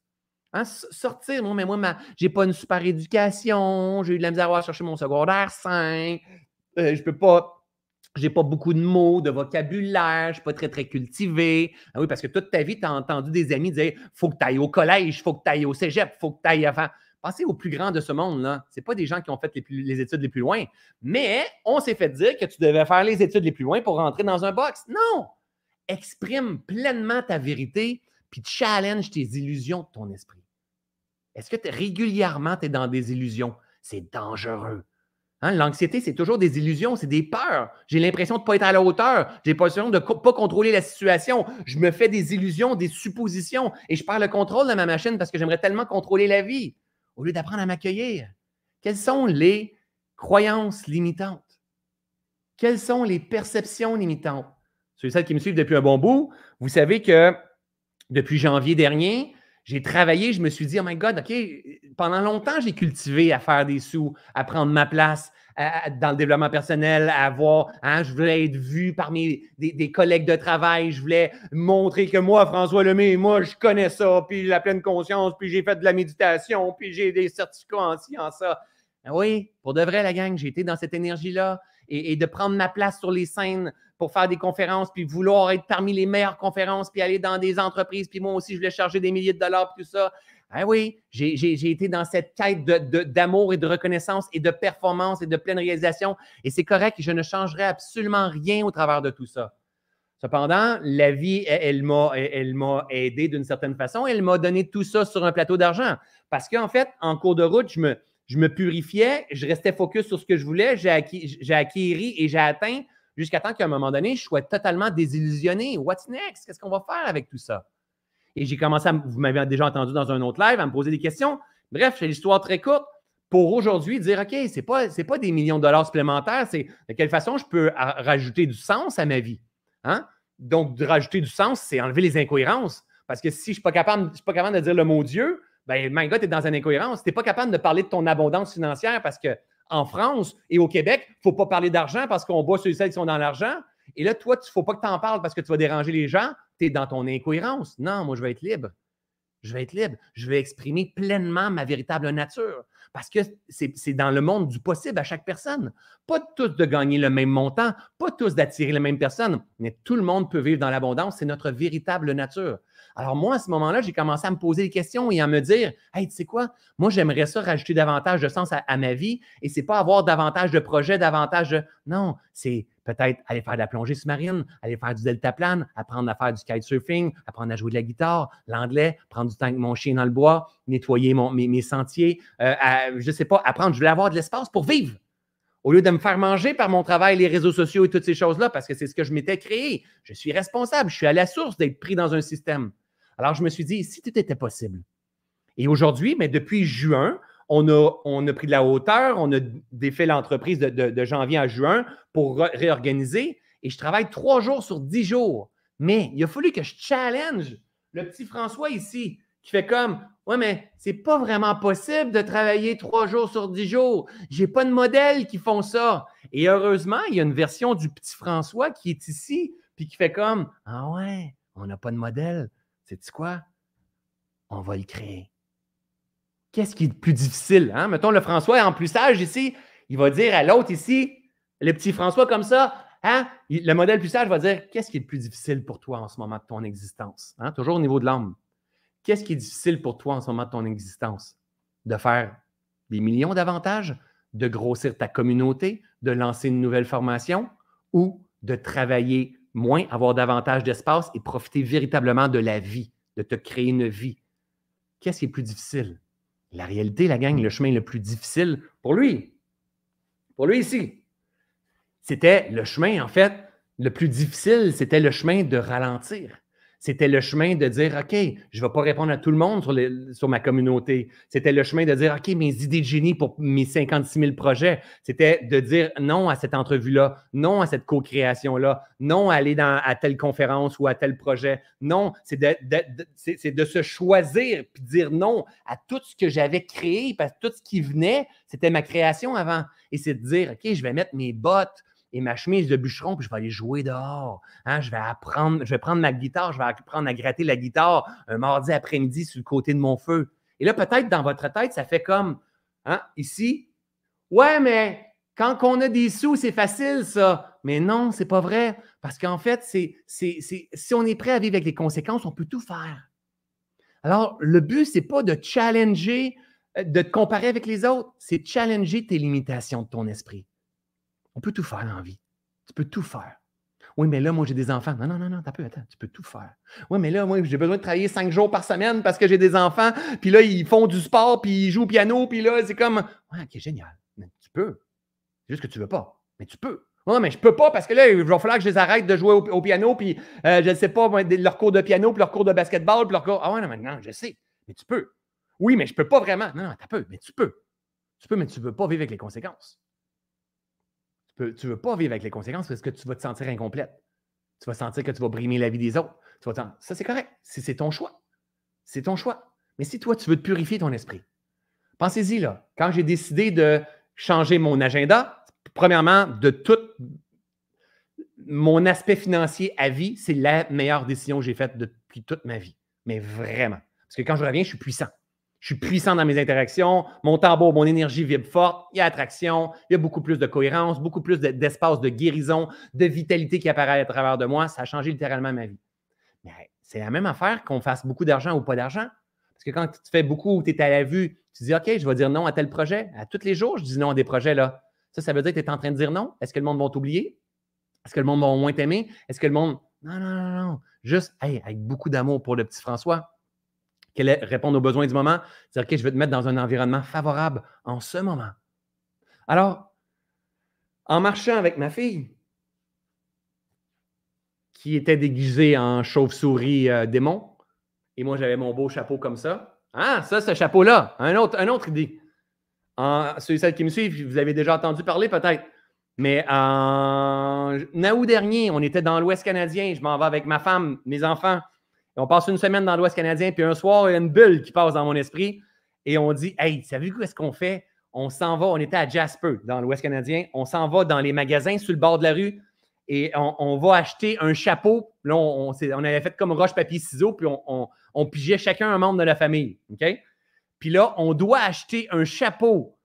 Hein, sortir, moi, mais moi, j'ai pas une super éducation, j'ai eu de la misère à chercher mon secondaire 5, euh, je peux pas j'ai pas beaucoup de mots, de vocabulaire, je suis pas très, très cultivé. Ah oui, parce que toute ta vie, tu as entendu des amis dire faut que tu ailles au collège, faut que tu ailles au cégep, faut que tu ailles avant. Pensez aux plus grands de ce monde-là. Ce pas des gens qui ont fait les, les, études les plus loin. Mais on s'est fait dire que tu devais faire les études les plus loin pour rentrer dans un box. Non! Exprime pleinement ta vérité, puis challenge tes illusions de ton esprit. Est-ce que régulièrement, tu es dans des illusions? C'est dangereux. Hein, l'anxiété, c'est toujours des illusions, c'est des peurs. J'ai l'impression de ne pas être à la hauteur. J'ai l'impression de ne pas contrôler la situation. Je me fais des illusions, des suppositions et je perds le contrôle de ma machine parce que j'aimerais tellement contrôler la vie au lieu d'apprendre à m'accueillir. Quelles sont les croyances limitantes? Quelles sont les perceptions limitantes? Ceux et celles qui me suivent depuis un bon bout, vous savez que depuis janvier dernier, j'ai travaillé, je me suis dit, oh my God, OK, pendant longtemps, j'ai cultivé à faire des sous, à prendre ma place dans le développement personnel, à avoir, hein, je voulais être vu par mes, des, collègues de travail, je voulais montrer que moi, François Lemay, moi, je connais ça, puis la pleine conscience, puis j'ai fait de la méditation, puis j'ai des certificats en ci, en ça. Ben oui, pour de vrai, la gang, j'ai été dans cette énergie-là et, de prendre ma place sur les scènes pour faire des conférences, puis vouloir être parmi les meilleures conférences, puis aller dans des entreprises, puis moi aussi, je voulais charger des milliers de dollars, puis tout ça. Ah oui, j'ai été dans cette quête d'amour et de reconnaissance et de performance et de pleine réalisation. Et c'est correct, je ne changerai absolument rien au travers de tout ça. Cependant, la vie, elle, elle m'a aidé d'une certaine façon. Elle m'a donné tout ça sur un plateau d'argent. Parce qu'en fait, en cours de route, je me, je me purifiais, je restais focus sur ce que je voulais, j'ai acquis et j'ai atteint jusqu'à temps qu'à un moment donné, je sois totalement désillusionné. What's next? Qu'est-ce qu'on va faire avec tout ça? Et j'ai commencé à, vous m'avez déjà entendu dans un autre live, à me poser des questions. Bref, c'est l'histoire très courte pour aujourd'hui dire OK, ce n'est pas, pas des millions de dollars supplémentaires, c'est de quelle façon je peux rajouter du sens à ma vie. Hein? Donc, rajouter du sens, c'est enlever les incohérences. Parce que si je ne suis, suis pas capable de dire le mot Dieu, ben, my God, tu es dans une incohérence. Tu n'es pas capable de parler de ton abondance financière parce que en France et au Québec, il ne faut pas parler d'argent parce qu'on boit ceux et celles qui sont dans l'argent. Et là, toi, il ne faut pas que tu en parles parce que tu vas déranger les gens. Tu es dans ton incohérence. Non, moi, je vais être libre. Je vais être libre. Je vais exprimer pleinement ma véritable nature. Parce que c'est dans le monde du possible à chaque personne. Pas tous de gagner le même montant, pas tous d'attirer les mêmes personnes, mais tout le monde peut vivre dans l'abondance. C'est notre véritable nature. Alors moi, à ce moment-là, j'ai commencé à me poser des questions et à me dire, hey, tu sais quoi, moi, j'aimerais ça rajouter davantage de sens à, ma vie et c'est pas avoir davantage de projets, davantage de... Non, c'est peut-être aller faire de la plongée sous-marine, aller faire du deltaplane, apprendre à faire du kitesurfing, apprendre à jouer de la guitare, l'anglais, prendre du temps avec mon chien dans le bois, nettoyer mes, sentiers, euh, je ne sais pas, apprendre, je voulais avoir de l'espace pour vivre. Au lieu de me faire manger par mon travail, les réseaux sociaux et toutes ces choses-là, parce que c'est ce que je m'étais créé. Je suis responsable, je suis à la source d'être pris dans un système. Alors, je me suis dit, si tout était possible. Et aujourd'hui, mais depuis juin, on a, on a pris de la hauteur, on a défait l'entreprise de, janvier à juin pour réorganiser et je travaille trois jours sur dix jours. Mais il a fallu que je challenge le petit François ici qui fait comme Ouais, mais c'est pas vraiment possible de travailler trois jours sur dix jours. J'ai pas de modèles qui font ça. Et heureusement, il y a une version du petit François qui est ici, puis qui fait comme Ah ouais, on n'a pas de modèle. C'est quoi? On va le créer. Qu'est-ce qui est le plus difficile? Hein? Mettons, le François est en plus sage ici. Il va dire à l'autre ici, le petit François comme ça, hein? le modèle plus sage va dire Qu'est-ce qui est le plus difficile pour toi en ce moment de ton existence? Hein? Toujours au niveau de l'âme. Qu'est-ce qui est difficile pour toi en ce moment de ton existence? De faire des millions d'avantages, de grossir ta communauté, de lancer une nouvelle formation? Ou de travailler moins, avoir davantage d'espace et profiter véritablement de la vie, de te créer une vie? Qu'est-ce qui est plus difficile? La réalité, la gang, le chemin le plus difficile pour lui, pour lui ici, c'était le chemin, en fait, le plus difficile, c'était le chemin de ralentir. C'était le chemin de dire, OK, je ne vais pas répondre à tout le monde sur, ma communauté. C'était le chemin de dire, OK, mes idées de génie pour mes 56 000 projets. C'était de dire non à cette entrevue-là, non à cette co-création-là, non à aller à telle conférence ou à tel projet. Non, c'est de, de, de, se choisir puis dire non à tout ce que j'avais créé parce que tout ce qui venait, c'était ma création avant. Et c'est de dire, OK, je vais mettre mes bottes et ma chemise de bûcheron, puis je vais aller jouer dehors. Hein. Je vais apprendre, je vais prendre ma guitare, je vais apprendre à gratter la guitare un mardi après-midi sur le côté de mon feu. Et là, peut-être dans votre tête, ça fait comme hein, ici. Ouais, mais quand on a des sous, c'est facile, ça. Mais non, c'est pas vrai. Parce qu'en fait, c'est, si on est prêt à vivre avec les conséquences, on peut tout faire. Alors, le but, c'est pas de challenger, euh, de te comparer avec les autres, c'est challenger tes limitations de ton esprit. On peut tout faire dans la vie. Tu peux tout faire. Oui, mais là, moi, j'ai des enfants. Non, non, non, non, t'as peu, attends, tu peux tout faire. Oui, mais là, moi, j'ai besoin de travailler cinq jours par semaine parce que j'ai des enfants. Puis là, ils font du sport, puis ils jouent au piano, puis là, c'est comme. Ouais, ok, génial. Mais tu peux. C'est juste que tu veux pas. Mais tu peux. Non, mais je peux pas parce que là, il va falloir que je les arrête de jouer au, piano, puis euh, je ne sais pas, leur cours de piano, puis leur cours de basketball, puis leur cours. Ah ouais, non, maintenant, je sais. Mais tu peux. Oui, mais je peux pas vraiment. Non, non, t'as peu, mais tu peux. Tu peux, mais tu veux pas vivre avec les conséquences. Tu ne veux pas vivre avec les conséquences parce que tu vas te sentir incomplète. Tu vas sentir que tu vas brimer la vie des autres. ça, c'est correct. C'est ton choix. C'est ton choix. Mais si toi, tu veux te purifier ton esprit, pensez-y là. Quand j'ai décidé de changer mon agenda, premièrement, de tout mon aspect financier à vie, c'est la meilleure décision que j'ai faite depuis toute ma vie. Mais vraiment. Parce que quand je reviens, je suis puissant. Je suis puissant dans mes interactions. Mon tambour, mon énergie vibre forte. Il y a attraction. Il y a beaucoup plus de cohérence, beaucoup plus d'espace de guérison, de vitalité qui apparaît à travers de moi. Ça a changé littéralement ma vie. Mais c'est la même affaire qu'on fasse beaucoup d'argent ou pas d'argent. Parce que quand tu fais beaucoup, tu es à la vue, tu dis OK, je vais dire non à tel projet. À tous les jours, je dis non à des projets là. Ça, ça veut dire que tu es en train de dire non. Est-ce que le monde va t'oublier? Est-ce que le monde va moins t'aimer? Est-ce que le monde? Non, non, non, non. Juste, avec beaucoup d'amour pour le petit François répondre aux besoins du moment, c'est-à-dire, OK, je vais te mettre dans un environnement favorable en ce moment. Alors, en marchant avec ma fille, qui était déguisée en chauve-souris euh, démon, et moi, j'avais mon beau chapeau comme ça. Ah, ça, ce chapeau-là, un autre, un autre idée. Ceux et celles qui me suivent, vous avez déjà entendu parler peut-être. Mais en août dernier, on était dans l'Ouest canadien. Je m'en vais avec ma femme, mes enfants on passe une semaine dans l'Ouest canadien, puis un soir, il y a une bulle qui passe dans mon esprit. Et on dit Hey, savez-vous qu'est-ce qu'on fait? On s'en va, on était à Jasper, dans l'Ouest canadien. On s'en va dans les magasins sur le bord de la rue et on, va acheter un chapeau. Là, on, avait fait comme roche, papier, ciseaux, puis on, pigeait chacun un membre de la famille. OK? Puis là, on doit acheter un chapeau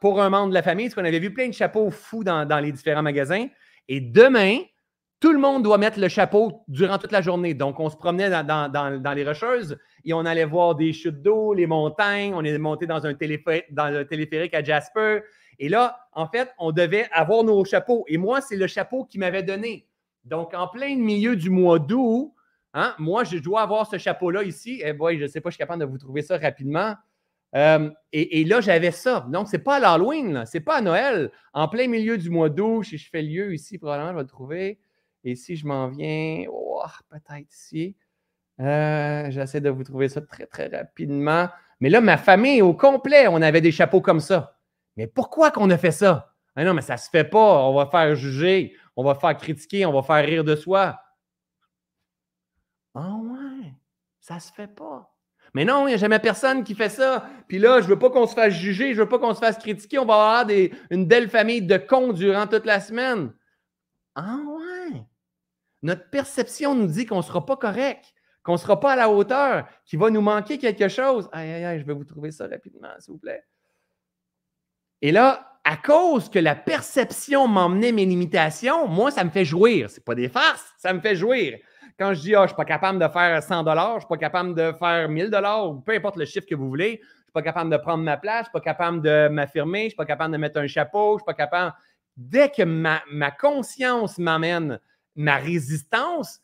pour un membre de la famille, parce qu'on avait vu plein de chapeaux fous dans les différents magasins. Et demain, tout le monde doit mettre le chapeau durant toute la journée. Donc, on se promenait dans, les rocheuses et on allait voir des chutes d'eau, les montagnes. On est monté dans un, téléphérique à Jasper. Et là, en fait, on devait avoir nos chapeaux. Et moi, c'est le chapeau qui m'avait donné. Donc, en plein milieu du mois d'août, hein, moi, je dois avoir ce chapeau-là ici. Eh boy, je ne sais pas, je suis capable de vous trouver ça rapidement. Euh, et, là, j'avais ça. Donc, ce n'est pas à l'Halloween, ce n'est pas à Noël. En plein milieu du mois d'août, si je fais lieu ici, probablement, je vais le trouver. Et si je m'en viens, oh, peut-être ici, euh, j'essaie de vous trouver ça très, très rapidement. Mais là, ma famille au complet, on avait des chapeaux comme ça. Mais pourquoi qu'on a fait ça? Ah non, mais ça ne se fait pas. On va faire juger, on va faire critiquer, on va faire rire de soi. Ah ouais, ça se fait pas. Mais non, il n'y a jamais personne qui fait ça. Puis là, je ne veux pas qu'on se fasse juger, je ne veux pas qu'on se fasse critiquer. On va avoir une belle famille de cons durant toute la semaine. Ah ouais. Notre perception nous dit qu'on ne sera pas correct, qu'on ne sera pas à la hauteur, qu'il va nous manquer quelque chose. Aïe, aïe, aïe, je vais vous trouver ça rapidement, s'il vous plaît. Et là, à cause que la perception m'emmenait mes limitations, moi, ça me fait jouir. Ce pas des farces, ça me fait jouir. Quand je dis, ah, je ne suis pas capable de faire 100 je ne suis pas capable de faire 1000 ou peu importe le chiffre que vous voulez, je ne suis pas capable de prendre ma place, je ne suis pas capable de m'affirmer, je ne suis pas capable de mettre un chapeau, je ne suis pas capable. Dès que ma, ma conscience m'amène ma résistance,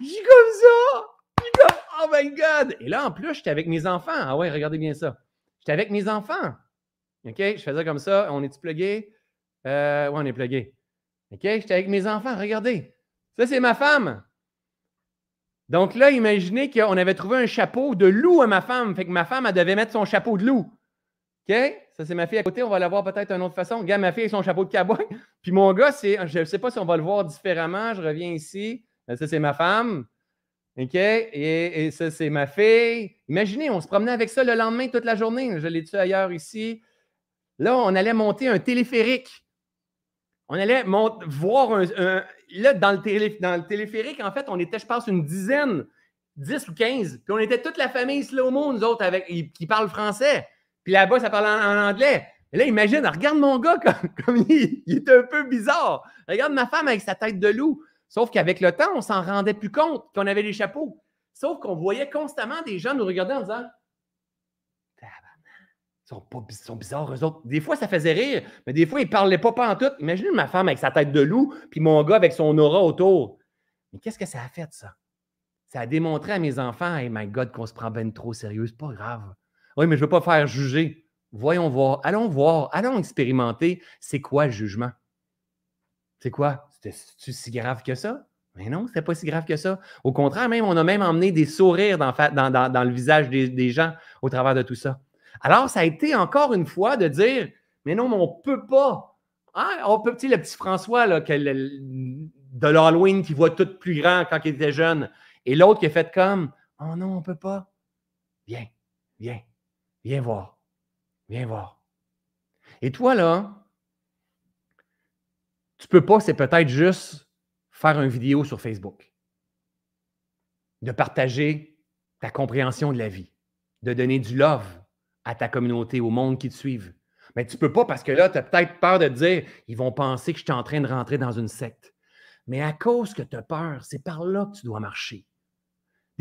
j'ai comme ça. J'ai comme, oh my God. Et là, en plus, j'étais avec mes enfants. Ah ouais, regardez bien ça. J'étais avec mes enfants. OK? Je faisais comme ça. On est-tu plugué? Euh, oui, on est plugué. OK? J'étais avec mes enfants. Regardez. Ça, c'est ma femme. Donc là, imaginez qu'on avait trouvé un chapeau de loup à ma femme. Fait que ma femme, elle devait mettre son chapeau de loup. OK? Ça, c'est ma fille à côté. On va la voir peut-être d'une autre façon. Regarde, ma fille avec son chapeau de cowboy. Puis mon gars, c'est, je ne sais pas si on va le voir différemment. Je reviens ici. Ça, c'est ma femme. OK? Et, ça, c'est ma fille. Imaginez, on se promenait avec ça le lendemain toute la journée. Je l'ai tué ailleurs ici. Là, on allait monter un téléphérique. On allait voir un, Là, dans le, dans le, téléphérique, en fait, on était, je pense, une dizaine, 10 ou 15. Puis on était toute la famille slow-mo, nous autres, avec, qui parlent français. Puis là-bas, ça parle en, anglais. Et là, imagine, regarde mon gars comme, il, est un peu bizarre. Regarde ma femme avec sa tête de loup. Sauf qu'avec le temps, on s'en rendait plus compte qu'on avait les chapeaux. Sauf qu'on voyait constamment des gens nous regarder en disant ils sont, pas, bizarres, eux autres. Des fois, ça faisait rire, mais des fois, ils ne parlaient pas, en tout. Imaginez ma femme avec sa tête de loup, puis mon gars avec son aura autour. Mais qu'est-ce que ça a fait, ça? Ça a démontré à mes enfants, hey my God, qu'on se prend bien trop sérieux. C'est pas grave. Oui, mais je ne veux pas faire juger. Voyons voir. Allons voir. Allons expérimenter. C'est quoi le jugement? C'est quoi? C'est si grave que ça? Mais non, c'était pas si grave que ça. Au contraire, même, on a même emmené des sourires dans, le visage des, gens au travers de tout ça. Alors, ça a été encore une fois de dire, mais non, mais on ne peut pas. Hein? On peut, petit le petit François là, de l'Halloween qui voit tout plus grand quand il était jeune, et l'autre qui a fait comme, oh non, on ne peut pas. Viens, viens, viens voir, viens voir. Et toi, là, tu peux pas, c'est peut-être juste faire une vidéo sur Facebook, de partager ta compréhension de la vie, de donner du love à ta communauté, au monde qui te suivent. Mais tu ne peux pas parce que là, tu as peut-être peur de te dire, ils vont penser que je suis en train de rentrer dans une secte. Mais à cause que tu as peur, c'est par là que tu dois marcher.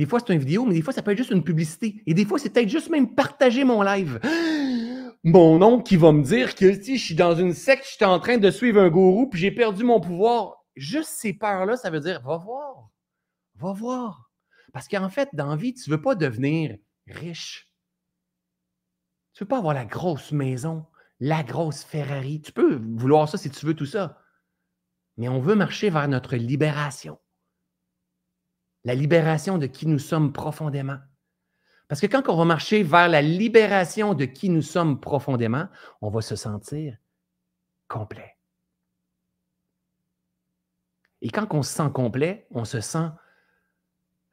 Des fois, c'est une vidéo, mais des fois, ça peut être juste une publicité. Et des fois, c'est peut-être juste même partager mon live mon oncle qui va me dire que si je suis dans une secte, je suis en train de suivre un gourou, puis j'ai perdu mon pouvoir. Juste ces peurs-là, ça veut dire va voir. Va voir. Parce qu'en fait, dans la vie, tu ne veux pas devenir riche. Tu ne veux pas avoir la grosse maison, la grosse Ferrari. Tu peux vouloir ça si tu veux tout ça. Mais on veut marcher vers notre libération. La libération de qui nous sommes profondément. Parce que quand on va marcher vers la libération de qui nous sommes profondément, on va se sentir complet. Et quand on se sent complet, on se sent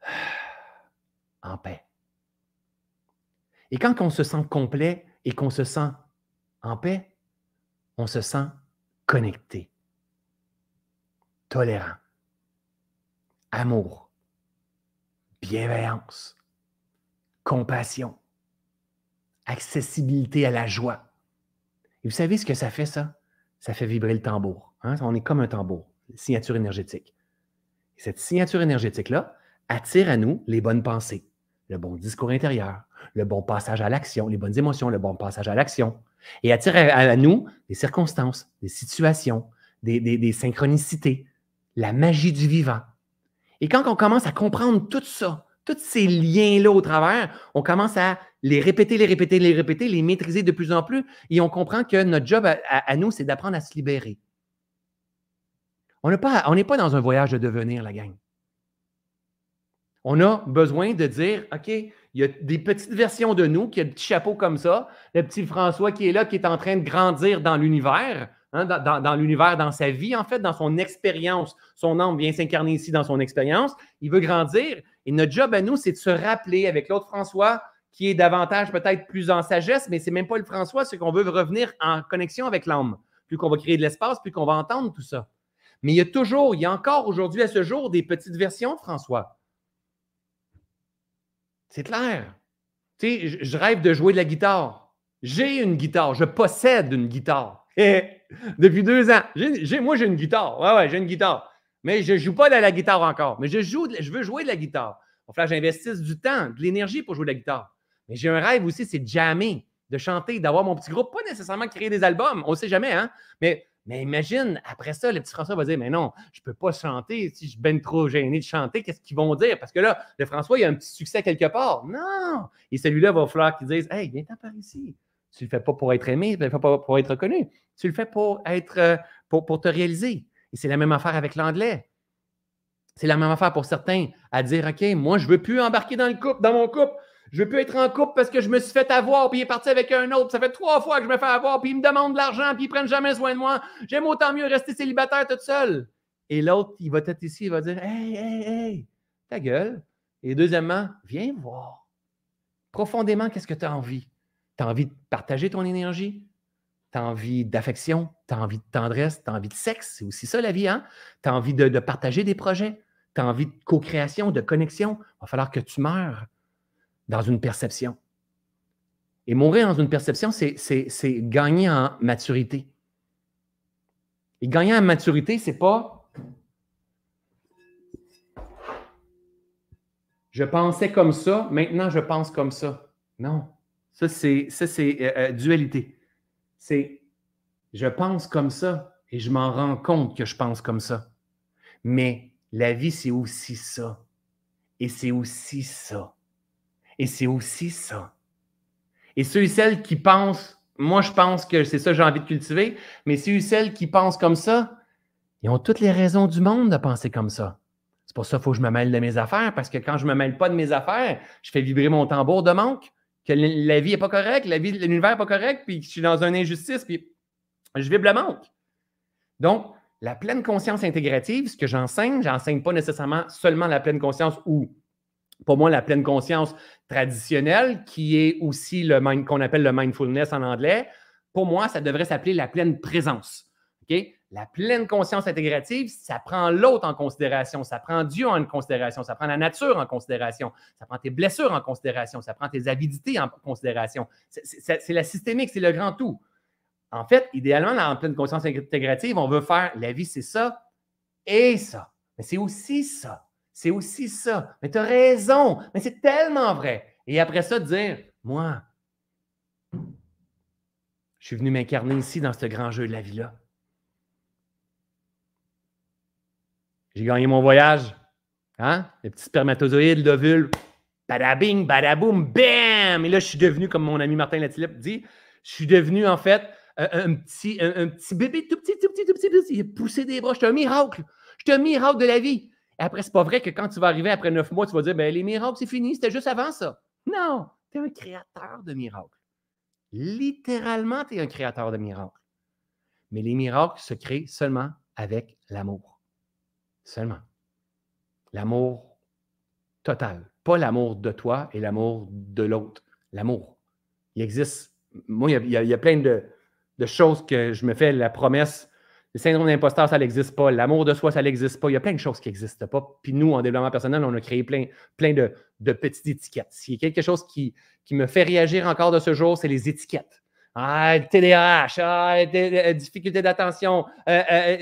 en paix. Et quand on se sent complet et qu'on se sent en paix, on se sent connecté, tolérant, amour, bienveillance, compassion, accessibilité à la joie. Et vous savez ce que ça fait, ça? Ça fait vibrer le tambour. Hein? On est comme un tambour, signature énergétique. Et cette signature énergétique-là attire à nous les bonnes pensées, le bon discours intérieur, le bon passage à l'action, les bonnes émotions, le bon passage à l'action. Et attire à, nous des circonstances, des situations, des synchronicités, la magie du vivant. Et quand on commence à comprendre tout ça, tous ces liens-là au travers, on commence à les répéter, les répéter, les répéter, les maîtriser de plus en plus et on comprend que notre job à, nous, c'est d'apprendre à se libérer. On n'est pas, dans un voyage de devenir, la gang. On a besoin de dire, OK, il y a des petites versions de nous, qui a le petit chapeau comme ça, le petit François qui est là, qui est en train de grandir dans l'univers, hein, dans, l'univers, dans sa vie, en fait, dans son expérience. Son âme vient s'incarner ici dans son expérience. Il veut grandir et notre job à nous, c'est de se rappeler avec l'autre François qui est davantage peut-être plus en sagesse, mais c'est même pas le François, c'est qu'on veut revenir en connexion avec l'âme. Plus qu'on va créer de l'espace, plus qu'on va entendre tout ça. Mais il y a toujours, il y a encore aujourd'hui à ce jour des petites versions François. C'est clair. Tu sais, je rêve de jouer de la guitare. J'ai une guitare, je possède une guitare. Depuis deux ans. moi, j'ai une guitare. Ouais, ouais, j'ai une guitare. Mais je ne joue pas de la guitare encore. Mais je joue, je veux jouer de la guitare. Il va j'investisse du temps, de l'énergie pour jouer de la guitare. Mais j'ai un rêve aussi, c'est de jammer, de chanter, d'avoir mon petit groupe, pas nécessairement créer des albums, on ne sait jamais, hein? Mais, mais imagine, après ça, le petit François va dire Mais non, je ne peux pas chanter. Si je suis bien trop gêné de chanter, qu'est-ce qu'ils vont dire? Parce que là, le François, il a un petit succès quelque part. Non! Et celui-là va falloir qu'il dise Hey, viens-t'en par ici. Tu ne le fais pas pour être aimé, tu ne le fais pas pour être reconnu. Tu le fais pour être euh, pour, te réaliser. Et c'est la même affaire avec l'anglais. C'est la même affaire pour certains, à dire OK, moi, je ne veux plus embarquer dans le couple, dans mon couple. Je ne veux plus être en couple parce que je me suis fait avoir, puis il est parti avec un autre. Ça fait trois fois que je me fais avoir, puis il me demande de l'argent, puis ils ne prennent jamais soin de moi. J'aime autant mieux rester célibataire toute seule. Et l'autre, il va être ici, il va dire Hey, hey, hey, ta gueule. Et deuxièmement, viens voir. Profondément, qu'est-ce que tu as envie? Tu as envie de partager ton énergie? Tu as envie d'affection? Tu as envie de tendresse? Tu as envie de sexe? C'est aussi ça la vie, hein? Tu as envie de, partager des projets? Tu as envie de co-création, de connexion? Il va falloir que tu meurs dans une perception. Et mourir dans une perception, c'est gagner en maturité. Et gagner en maturité, c'est pas je pensais comme ça, maintenant je pense comme ça. Non. Ça, c'est euh, euh, dualité. C'est je pense comme ça et je m'en rends compte que je pense comme ça. Mais la vie, c'est aussi ça. Et c'est aussi ça. Et c'est aussi ça. Et ceux et celles qui pensent, moi je pense que c'est ça que j'ai envie de cultiver, mais ceux et celles qui pensent comme ça, ils ont toutes les raisons du monde de penser comme ça. C'est pour ça qu'il faut que je me mêle de mes affaires, parce que quand je ne me mêle pas de mes affaires, je fais vibrer mon tambour de manque, que la vie n'est pas correcte, l'univers n'est pas correct, puis que je suis dans une injustice, puis je vibre le manque. Donc, la pleine conscience intégrative, ce que j'enseigne, j'enseigne pas nécessairement seulement la pleine conscience ou pour moi, la pleine conscience traditionnelle, qui est aussi le qu'on appelle le mindfulness en anglais, pour moi, ça devrait s'appeler la pleine présence. La pleine conscience intégrative, ça prend l'autre en considération, ça prend Dieu en considération, ça prend la nature en considération, ça prend tes blessures en considération, ça prend tes avidités en considération. C'est la systémique, c'est le grand tout. En fait, idéalement, dans la pleine conscience intégrative, on veut faire la vie, c'est ça et ça. Mais c'est aussi ça. C'est aussi ça. Mais tu as raison. Mais c'est tellement vrai. Et après ça, dire, moi, je suis venu m'incarner ici dans ce grand jeu de la vie-là. J'ai gagné mon voyage. Hein? Les petits spermatozoïdes, l'ovule, badabing, badaboum, bam! Et là, je suis devenu, comme mon ami Martin Latilip dit, je suis devenu en fait un, petit, un, petit bébé tout petit, tout petit, tout petit, tout petit. Il a poussé des bras. J'étais un miracle. J'étais un miracle de la vie. Et après, c'est pas vrai que quand tu vas arriver après neuf mois, tu vas dire ben, les miracles, c'est fini, c'était juste avant ça. Non, tu es un créateur de miracles. Littéralement, tu es un créateur de miracles. Mais les miracles se créent seulement avec l'amour. Seulement. L'amour total. Pas l'amour de toi et l'amour de l'autre. L'amour. Il existe. Moi, il y a, plein de, de, choses que je me fais la promesse le syndrome d'imposteur, ça n'existe pas. L'amour de soi, ça n'existe pas. Il y a plein de choses qui n'existent pas. Puis nous, en développement personnel, on a créé plein, plein de, petites étiquettes. S'il y a quelque chose qui me fait réagir encore de ce jour, c'est les étiquettes. Ah, TDAH, ah, difficulté d'attention, euh, euh,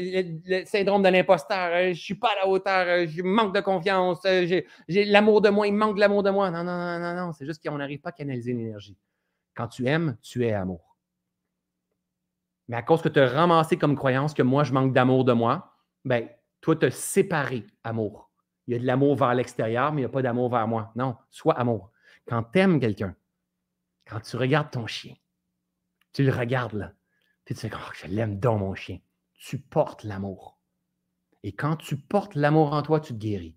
le syndrome de l'imposteur, euh, je ne suis pas à la hauteur, je manque de confiance, j'ai l'amour de moi, il manque de l'amour de moi. Non, non, non, non, non, c'est juste qu'on n'arrive pas à canaliser l'énergie. Quand tu aimes, tu es amour. Mais à cause que tu as ramassé comme croyance que moi, je manque d'amour de moi, ben, toi, tu as séparé amour. Il y a de l'amour vers l'extérieur, mais il n'y a pas d'amour vers moi. Non, sois amour. Quand tu aimes quelqu'un, quand tu regardes ton chien, tu le regardes là, puis tu dis oh, je l'aime dans mon chien. Tu portes l'amour. Et quand tu portes l'amour en toi, tu te guéris.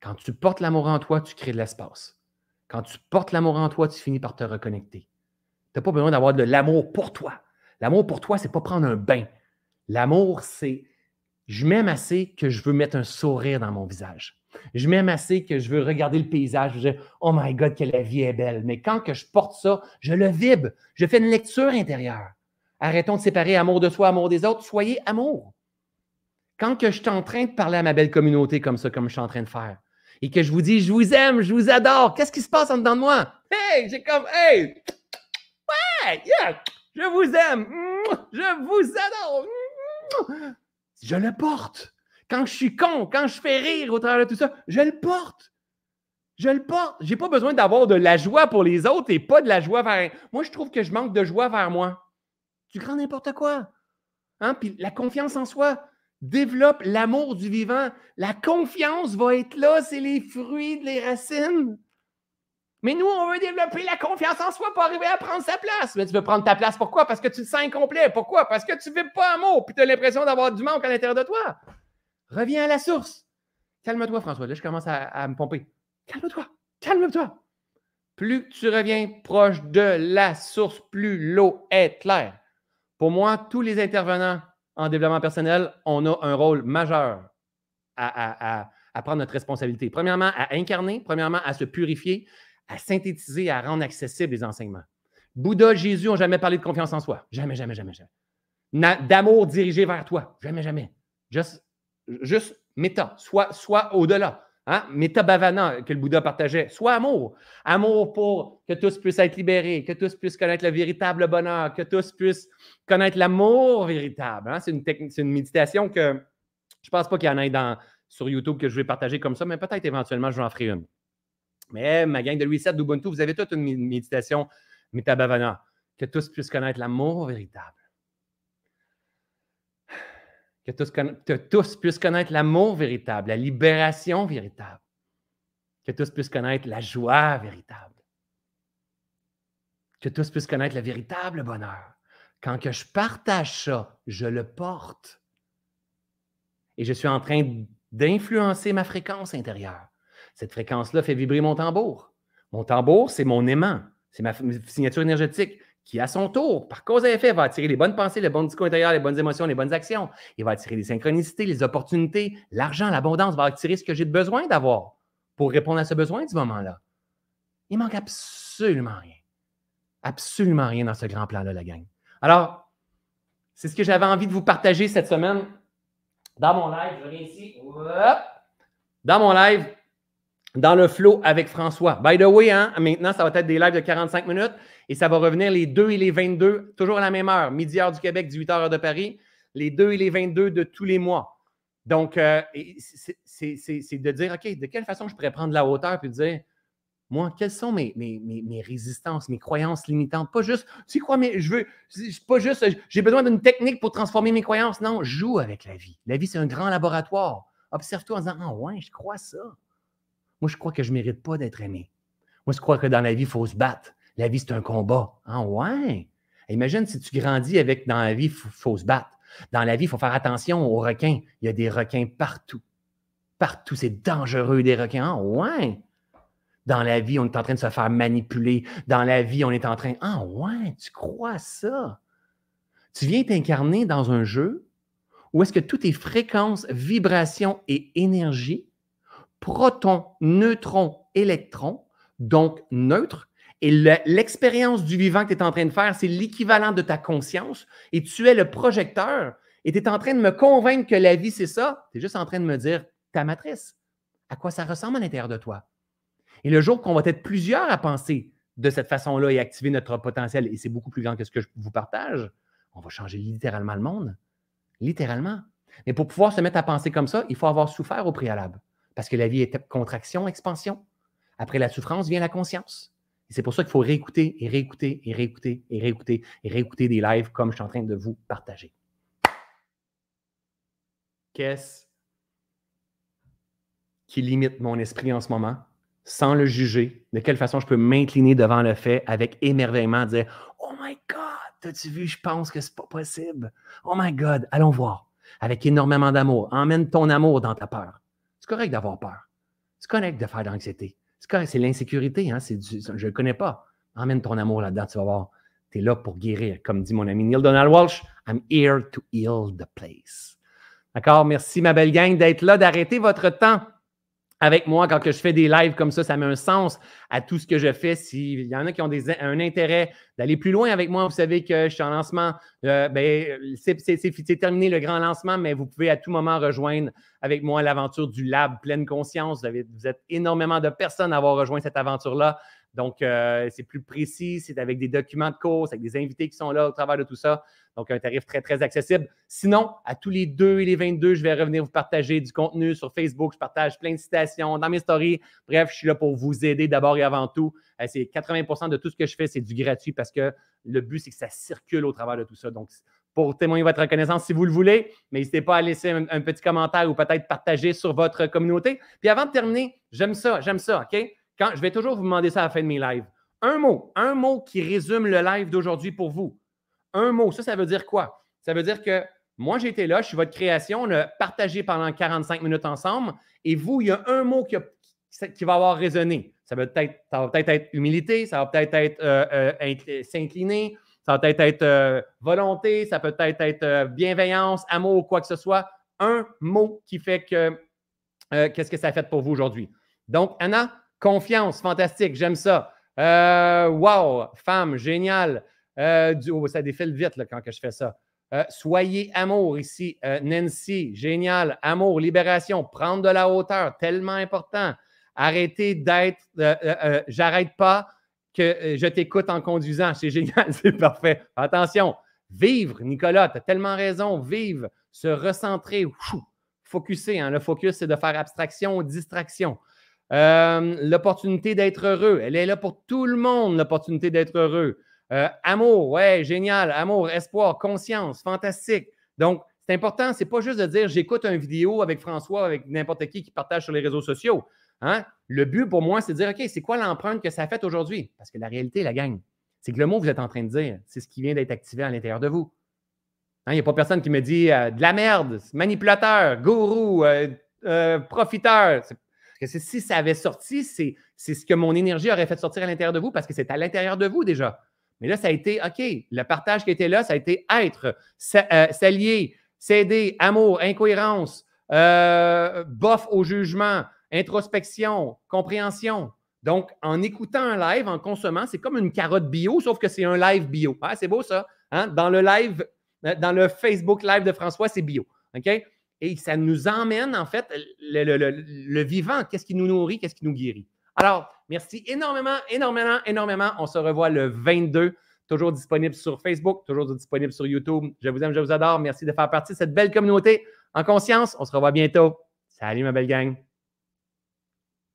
Quand tu portes l'amour en toi, tu crées de l'espace. Quand tu portes l'amour en toi, tu finis par te reconnecter. Tu n'as pas besoin d'avoir de l'amour pour toi. L'amour pour toi, c'est pas prendre un bain. L'amour, c'est je m'aime assez que je veux mettre un sourire dans mon visage. Je m'aime assez que je veux regarder le paysage. Je dis, oh my God, que la vie est belle. Mais quand que je porte ça, je le vibre. Je fais une lecture intérieure. Arrêtons de séparer amour de soi, amour des autres. Soyez amour. Quand que je suis en train de parler à ma belle communauté comme ça, comme je suis en train de faire, et que je vous dis, je vous aime, je vous adore, qu'est-ce qui se passe en dedans de moi? Hey, j'ai comme, hey, ouais, yeah, je vous aime. Je vous adore. Je le porte. Quand je suis con, quand je fais rire au travers de tout ça, je le porte. Je le porte. Je n'ai pas besoin d'avoir de la joie pour les autres et pas de la joie vers. Moi, je trouve que je manque de joie vers moi. Tu crains n'importe quoi. Hein? Puis la confiance en soi. Développe l'amour du vivant. La confiance va être là. C'est les fruits, les racines. Mais nous, on veut développer la confiance en soi pour arriver à prendre sa place. Mais tu veux prendre ta place, pourquoi? Parce que tu te sens incomplet. Pourquoi? Parce que tu ne vis pas amour, puis tu as l'impression d'avoir du manque à l'intérieur de toi. Reviens à la source. Calme-toi, François. Là, je commence à, me pomper. Calme-toi. Calme-toi. Plus tu reviens proche de la source, plus l'eau est claire. Pour moi, tous les intervenants en développement personnel, on a un rôle majeur à, prendre notre responsabilité. Premièrement, à incarner, premièrement, à se purifier, à synthétiser, à rendre accessibles les enseignements. Bouddha, Jésus n'ont jamais parlé de confiance en soi. Jamais, jamais, jamais, jamais. D'amour dirigé vers toi. Jamais, jamais. Juste, juste méta, soit, soit au-delà. Hein? Bhavana que le Bouddha partageait. Soit amour. Amour pour que tous puissent être libérés, que tous puissent connaître le véritable bonheur, que tous puissent connaître l'amour véritable. Hein? C'est une, une méditation que je ne pense pas qu'il y en ait sur YouTube que je vais partager comme ça, mais peut-être éventuellement, je vais en ferai une. Mais ma gang de VII d'Ubuntu, vous avez toute une méditation Bhavana, que tous puissent connaître l'amour véritable. Que tous, puissent connaître l'amour véritable, la libération véritable. Que tous puissent connaître la joie véritable. Que tous puissent connaître le véritable bonheur. Quand que je partage ça, je le porte. Et je suis en train d'influencer ma fréquence intérieure. Cette fréquence-là fait vibrer mon tambour. Mon tambour, c'est mon aimant, c'est ma signature énergétique qui, à son tour, par cause et effet, va attirer les bonnes pensées, les bons discours intérieurs, les bonnes émotions, les bonnes actions. Il va attirer les synchronicités, les opportunités, l'argent, l'abondance, va attirer ce que j'ai besoin d'avoir pour répondre à ce besoin du moment-là. Il manque absolument rien. Absolument rien dans ce grand plan-là, la gang. Alors, c'est ce que j'avais envie de vous partager cette semaine dans mon live. Je viens ici. Dans mon live, dans le flow avec François. By the way, hein, maintenant, ça va être des lives de 45 minutes et ça va revenir les 2 et les 22, toujours à la même heure, midi heure du Québec, 18 heure de Paris, les 2 et les 22 de tous les mois. Donc, euh, c'est de dire, OK, de quelle façon je pourrais prendre la hauteur et dire, moi, quelles sont mes, mes, mes, résistances, mes croyances limitantes? Pas juste, tu sais quoi, mais je veux, pas juste, j'ai besoin d'une technique pour transformer mes croyances. Non, joue avec la vie. La vie, c'est un grand laboratoire. Observe-toi en disant, ah ouais, je crois ça. Moi, je crois que je ne mérite pas d'être aimé. Moi, je crois que dans la vie, il faut se battre. La vie, c'est un combat. Ah ouais? Imagine si tu grandis avec dans la vie, il faut, se battre. Dans la vie, il faut faire attention aux requins. Il y a des requins partout. Partout, c'est dangereux des requins. Ah ouais? Dans la vie, on est en train de se faire manipuler. Dans la vie, on est en train. Ah ouais, tu crois ça? Tu viens t'incarner dans un jeu où est-ce que toutes tes fréquences, vibrations et énergie proton, neutron, électron, donc neutre. Et l'expérience du vivant que tu es en train de faire, c'est l'équivalent de ta conscience. Et tu es le projecteur. Et tu es en train de me convaincre que la vie, c'est ça. Tu es juste en train de me dire ta matrice. À quoi ça ressemble à l'intérieur de toi? Et le jour qu'on va être plusieurs à penser de cette façon-là et activer notre potentiel, et c'est beaucoup plus grand que ce que je vous partage, on va changer littéralement le monde. Littéralement. Mais pour pouvoir se mettre à penser comme ça, il faut avoir souffert au préalable. Parce que la vie est contraction, expansion. Après la souffrance vient la conscience. Et c'est pour ça qu'il faut réécouter et réécouter et réécouter et réécouter et réécouter des lives comme je suis en train de vous partager. Qu'est-ce qui limite mon esprit en ce moment? Sans le juger? De quelle façon je peux m'incliner devant le fait avec émerveillement, dire Oh my God, as-tu vu, je pense que c'est pas possible. Oh my God, allons voir. Avec énormément d'amour. Emmène ton amour dans ta peur. C'est correct d'avoir peur. C'est correct de faire de l'anxiété. C'est correct, c'est l'insécurité. Hein? je ne connais pas. Emmène ton amour là-dedans, tu vas voir. Tu es là pour guérir. Comme dit mon ami Neil Donald Walsh, I'm here to heal the place. D'accord? Merci, ma belle gang, d'être là, d'arrêter votre temps avec moi quand je fais des lives comme ça, ça met un sens à tout ce que je fais. S'il y en a qui ont un intérêt d'aller plus loin avec moi, vous savez que je suis en lancement. Euh, ben, c'est terminé le grand lancement, mais vous pouvez à tout moment rejoindre avec moi l'aventure du Lab Pleine Conscience. Vous, vous, êtes énormément de personnes à avoir rejoint cette aventure-là. Donc, euh, c'est plus précis, c'est avec des documents de course, avec des invités qui sont là au travers de tout ça. Donc, un tarif très, très accessible. Sinon, à tous les deux et les 22, je vais revenir vous partager du contenu sur Facebook. Je partage plein de citations dans mes stories. Bref, je suis là pour vous aider d'abord et avant tout. Euh, c'est 80% de tout ce que je fais, c'est du gratuit parce que le but, c'est que ça circule au travers de tout ça. Donc, pour témoigner votre reconnaissance si vous le voulez, n'hésitez pas à laisser un petit commentaire ou peut-être partager sur votre communauté. Puis avant de terminer, j'aime ça, j'aime ça, OK? Quand, je vais toujours vous demander ça à la fin de mes lives. Un mot, un mot qui résume le live d'aujourd'hui pour vous. Un mot, ça, ça veut dire quoi? Ça veut dire que Moi, j'ai été là, je suis votre création, on a partagé pendant 45 minutes ensemble. Et vous, il y a un mot qui, va avoir résonné. Ça va peut-être peut être humilité, ça va peut-être être, euh, euh, s'incliner, ça va peut-être être euh, volonté, ça peut peut-être être bienveillance, amour, quoi que ce soit. Un mot qui fait que qu'est-ce que ça a fait pour vous aujourd'hui. Donc, Anna, confiance, fantastique, j'aime ça. wow, femme, génial. Oh, ça défile vite là, quand je fais ça. Euh, soyez amour ici. Euh, Nancy, génial. Amour, libération, prendre de la hauteur, tellement important. Arrêtez d'être, euh, j'arrête pas que je t'écoute en conduisant. C'est génial, c'est parfait. Attention, vivre, Nicolas, tu as tellement raison. Vivre, se recentrer, focuser. Hein. Le focus, c'est de faire abstraction, distraction. L'opportunité d'être heureux, elle est là pour tout le monde, l'opportunité d'être heureux. Euh, amour, ouais, génial. Amour, espoir, conscience, fantastique. Donc, c'est important, c'est pas juste de dire j'écoute une vidéo avec François, avec n'importe qui qui partage sur les réseaux sociaux. Hein? Le but pour moi, c'est de dire OK, c'est quoi l'empreinte que ça a fait aujourd'hui? Parce que la réalité, la gagne. C'est que le mot que vous êtes en train de dire, c'est ce qui vient d'être activé à l'intérieur de vous. Hein, il n'y a pas personne qui me dit euh, de la merde, manipulateur, gourou, euh, profiteur. Parce que si ça avait sorti, c'est ce que mon énergie aurait fait sortir à l'intérieur de vous parce que c'est à l'intérieur de vous déjà. Mais là, ça a été, OK, le partage qui était là, ça a été être, euh, s'allier, s'aider, amour, incohérence, euh, bof au jugement, introspection, compréhension. Donc, en écoutant un live, en consommant, c'est comme une carotte bio, sauf que c'est un live bio. Ah, c'est beau ça. Hein? Dans le live, euh, dans le Facebook live de François, c'est bio. OK? Et ça nous emmène, en fait, le vivant. Qu'est-ce qui nous nourrit? Qu'est-ce qui nous guérit? Alors, merci énormément, énormément, énormément. On se revoit le 22, toujours disponible sur Facebook, toujours disponible sur YouTube. Je vous aime, je vous adore. Merci de faire partie de cette belle communauté en conscience. On se revoit bientôt. Salut, ma belle gang.